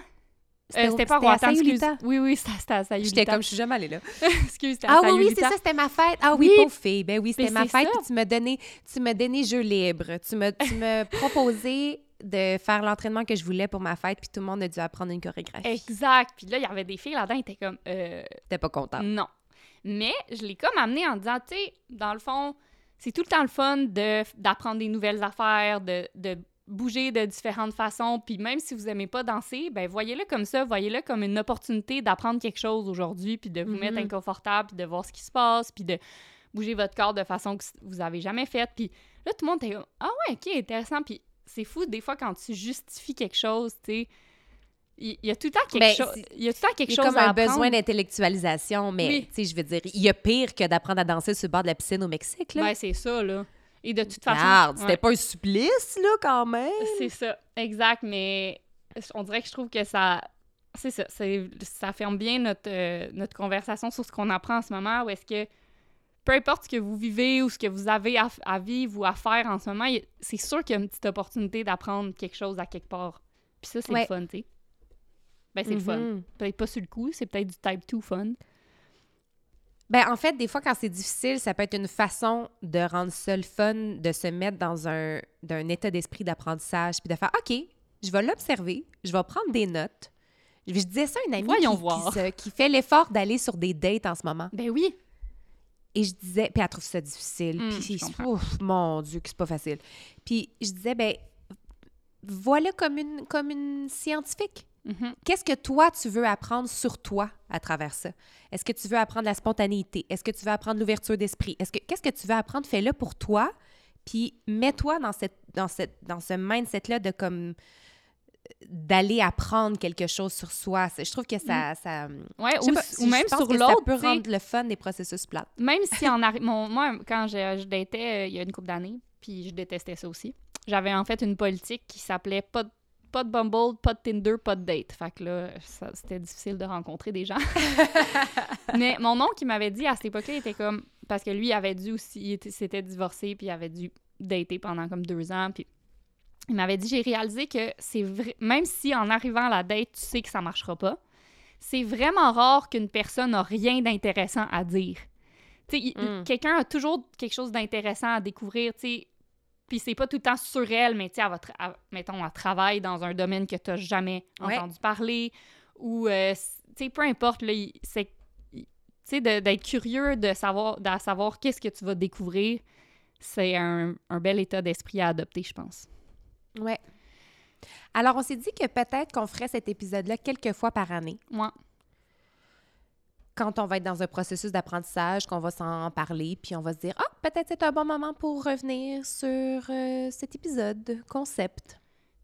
S2: C'était
S1: euh, pas Roatan, excuse. Oui, oui, c'était à Sayulita.
S2: J'étais comme, je suis jamais allée là.
S1: excuse,
S2: Ah oui, oui, c'est ça, c'était ma fête. Ah oui,
S1: Oui.
S2: pauvre fille. Ben oui, c'était ma fête. Puis tu m'as donné, tu m'as donné jeu libre. Tu m'as, tu m'as proposé de faire l'entraînement que je voulais pour ma fête, puis tout le monde a dû apprendre une chorégraphie.
S1: Exact. Puis là, il y avait des filles là-dedans, ils étaient comme... Euh,
S2: T'es pas contente.
S1: Non. Mais je l'ai comme amené en disant, tu sais, dans le fond, c'est tout le temps le fun de, d'apprendre des nouvelles affaires, de, de bouger de différentes façons. Puis même si vous aimez pas danser, ben voyez-le comme ça, voyez-le comme une opportunité d'apprendre quelque chose aujourd'hui, puis de vous mettre inconfortable, puis de voir ce qui se passe, puis de bouger votre corps de façon que vous avez jamais faite. Puis là, tout le monde comme, ah ouais, ok, intéressant. Puis c'est fou, des fois, quand tu justifies quelque chose, tu sais, il y, a tout le temps quelque
S2: Ben,
S1: chose.
S2: c'est-
S1: Il y a tout le temps quelque chose
S2: comme
S1: à
S2: un
S1: apprendre.
S2: besoin d'intellectualisation, mais
S1: Oui.
S2: tu sais, je veux dire, il y a pire que d'apprendre à danser sur le bord de la piscine au Mexique, là.
S1: Ben, c'est ça, là. Et de toute façon.
S2: Regarde,
S1: ouais.
S2: c'était pas un supplice, là, quand même.
S1: C'est ça, exact, mais on dirait que je trouve que ça. C'est ça, ça ferme bien notre, euh, notre conversation sur ce qu'on apprend en ce moment, où est-ce que peu importe ce que vous vivez ou ce que vous avez à, à vivre ou à faire en ce moment, c'est sûr qu'il y a une petite opportunité d'apprendre quelque chose à quelque part. Puis ça, c'est
S2: Ouais.
S1: le fun, tu sais. Ben, c'est le fun.
S2: Mhm.
S1: Peut-être pas sur le coup, c'est peut-être du type 2 fun.
S2: Ben, en fait, des fois, quand c'est difficile, ça peut être une façon de rendre ça le fun, de se mettre dans un, d'un état d'esprit d'apprentissage, puis de faire OK, je vais l'observer, je vais prendre des notes. Je je disais ça à une amie qui,
S1: voir.
S2: qui se- qui fait l'effort d'aller sur des dates en ce moment.
S1: Ben oui.
S2: Et je disais, puis elle trouve ça difficile.
S1: Mm,
S2: puis, ouf, mon Dieu, que c'est pas facile. Puis je disais, ben, voilà comme une, comme une scientifique.
S1: Mhm.
S2: Qu'est-ce que toi, tu veux apprendre sur toi à travers ça? Est-ce que tu veux apprendre la spontanéité? Est-ce que tu veux apprendre l'ouverture d'esprit? Est-ce que qu'est-ce que tu veux apprendre? Fais-le pour toi, puis mets-toi dans cette dans cette dans ce mindset-là de comme d'aller apprendre quelque chose sur soi. Je trouve que ça, ça
S1: Ouais,
S2: je sais
S1: ou,
S2: pas,
S1: ou même sur
S2: que ça
S1: l'autre,
S2: peut rendre le fun des processus plates.
S1: Même si en arrive. Moi, quand je, je datais euh, il y a une couple d'années, puis je détestais ça aussi, j'avais en fait une politique qui s'appelait pas de, pas de Bumble, pas de Tinder, pas de date. Fait que là, c'était difficile de rencontrer des gens. Mais mon oncle, qui m'avait dit à cette époque-là, il était comme. Parce que lui, il avait dû aussi. Il était- s'était divorcé, puis il avait dû dater pendant comme deux ans, puis. Il m'avait dit, j'ai réalisé que c'est vrai, même si en arrivant à la date, tu sais que ça marchera pas, c'est vraiment rare qu'une personne a rien d'intéressant à dire. Tu sais, il-
S2: Mm.
S1: quelqu'un a toujours quelque chose d'intéressant à découvrir, tu sais. Puis c'est pas tout le temps sur elle, mais tu sais, elle va tra- elle- mettons, elle travaille dans un domaine que tu n'as jamais
S2: Ouais.
S1: entendu parler, ou, euh, tu sais, peu importe, là, c'est, tu sais, d'être curieux de savoir, de savoir qu'est-ce que tu vas découvrir, c'est un, un bel état d'esprit à adopter, je pense.
S2: Ouais. Alors, on s'est dit que peut-être qu'on ferait cet épisode-là quelques fois par année,
S1: Moi,
S2: quand on va être dans un processus d'apprentissage, qu'on va s'en parler, puis on va se dire, ah, peut-être c'est un bon moment pour revenir sur euh, cet épisode concept.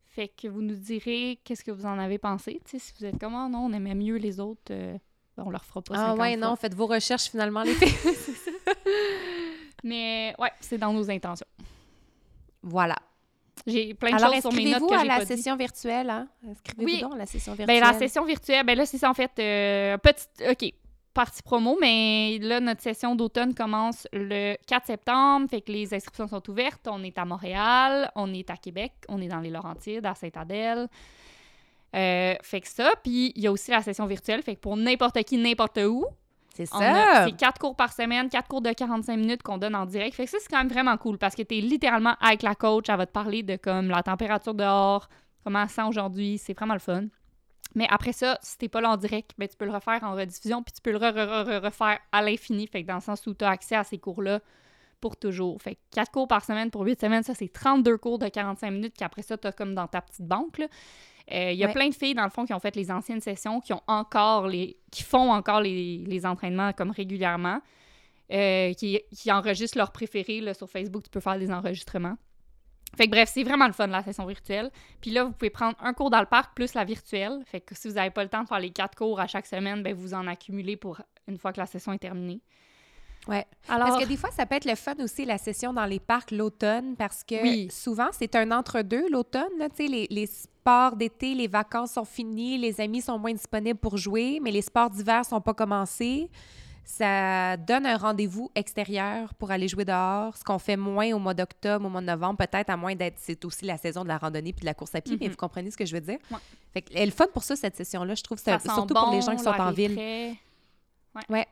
S1: fait que vous nous direz qu'est-ce que vous en avez pensé, si vous êtes comme, Ah non, on aimait mieux les autres, euh, ben, on leur fera pas
S2: Ah
S1: 50
S2: ouais,
S1: fois.
S2: non, faites vos recherches finalement, les filles.
S1: Mais ouais, c'est dans nos intentions.
S2: voilà.
S1: J'ai plein de
S2: Alors,
S1: choses sur mes notes que
S2: à
S1: j'ai
S2: la
S1: pas dit.
S2: session virtuelle, hein? Inscrivez-vous
S1: Oui.
S2: donc à la session
S1: Ben,
S2: virtuelle.
S1: la session virtuelle, ben là, c'est ça, en fait, euh, petit... OK. Partie promo, mais là, notre session d'automne commence le 4 septembre, fait que les inscriptions sont ouvertes. On est à Montréal, on est à Québec, on est dans les Laurentides, à Saint-Adèle. Euh, fait que ça, puis il y a aussi la session virtuelle, fait que pour n'importe qui, n'importe où.
S2: C'est ça.
S1: C'est quatre cours par semaine, quatre cours de 45 minutes qu'on donne en direct. Fait que ça, c'est quand même vraiment cool parce que tu es littéralement avec la coach, elle va te parler de comme la température dehors, comment ça sent aujourd'hui, c'est vraiment le fun. Mais après ça, si t'es pas là en direct, ben, tu peux le refaire en rediffusion, puis tu peux le refaire à l'infini. Fait que dans le sens où tu as accès à ces cours-là pour toujours. Fait que 4 cours par semaine pour 8 semaines, ça, c'est 32 cours de 45 minutes qu'après ça, tu as comme dans ta petite banque. Il euh, y a plein de filles, dans le fond, qui ont fait les anciennes sessions, qui ont encore les. qui font encore les, entraînements comme régulièrement, euh, qui, qui, enregistrent leurs préférés là, sur Facebook. Tu peux faire des enregistrements. Fait que bref, c'est vraiment le fun, la session virtuelle. Puis là, vous pouvez prendre un cours dans le parc plus la virtuelle. Fait que si vous n'avez pas le temps de faire les quatre cours à chaque semaine, ben vous en accumulez pour une fois que la session est terminée.
S2: Ouais. Alors... Parce que des fois, ça peut être le fun aussi, la session dans les parcs l'automne, parce que souvent, c'est un entre-deux l'automne. Tu sais, les, les, sports d'été, les vacances sont finies, les amis sont moins disponibles pour jouer, mais les sports d'hiver sont pas commencés ça donne un rendez-vous extérieur pour aller jouer dehors, ce qu'on fait moins au mois d'octobre, au mois de novembre, peut-être à moins d'être. C'est aussi la saison de la randonnée puis de la course à pied, mais mhm. vous comprenez ce que je veux dire? Fait elle est fun pour ça, cette session-là, je trouve, ça, surtout pour les gens qui sont en ville.
S1: Ouais.
S2: ouais.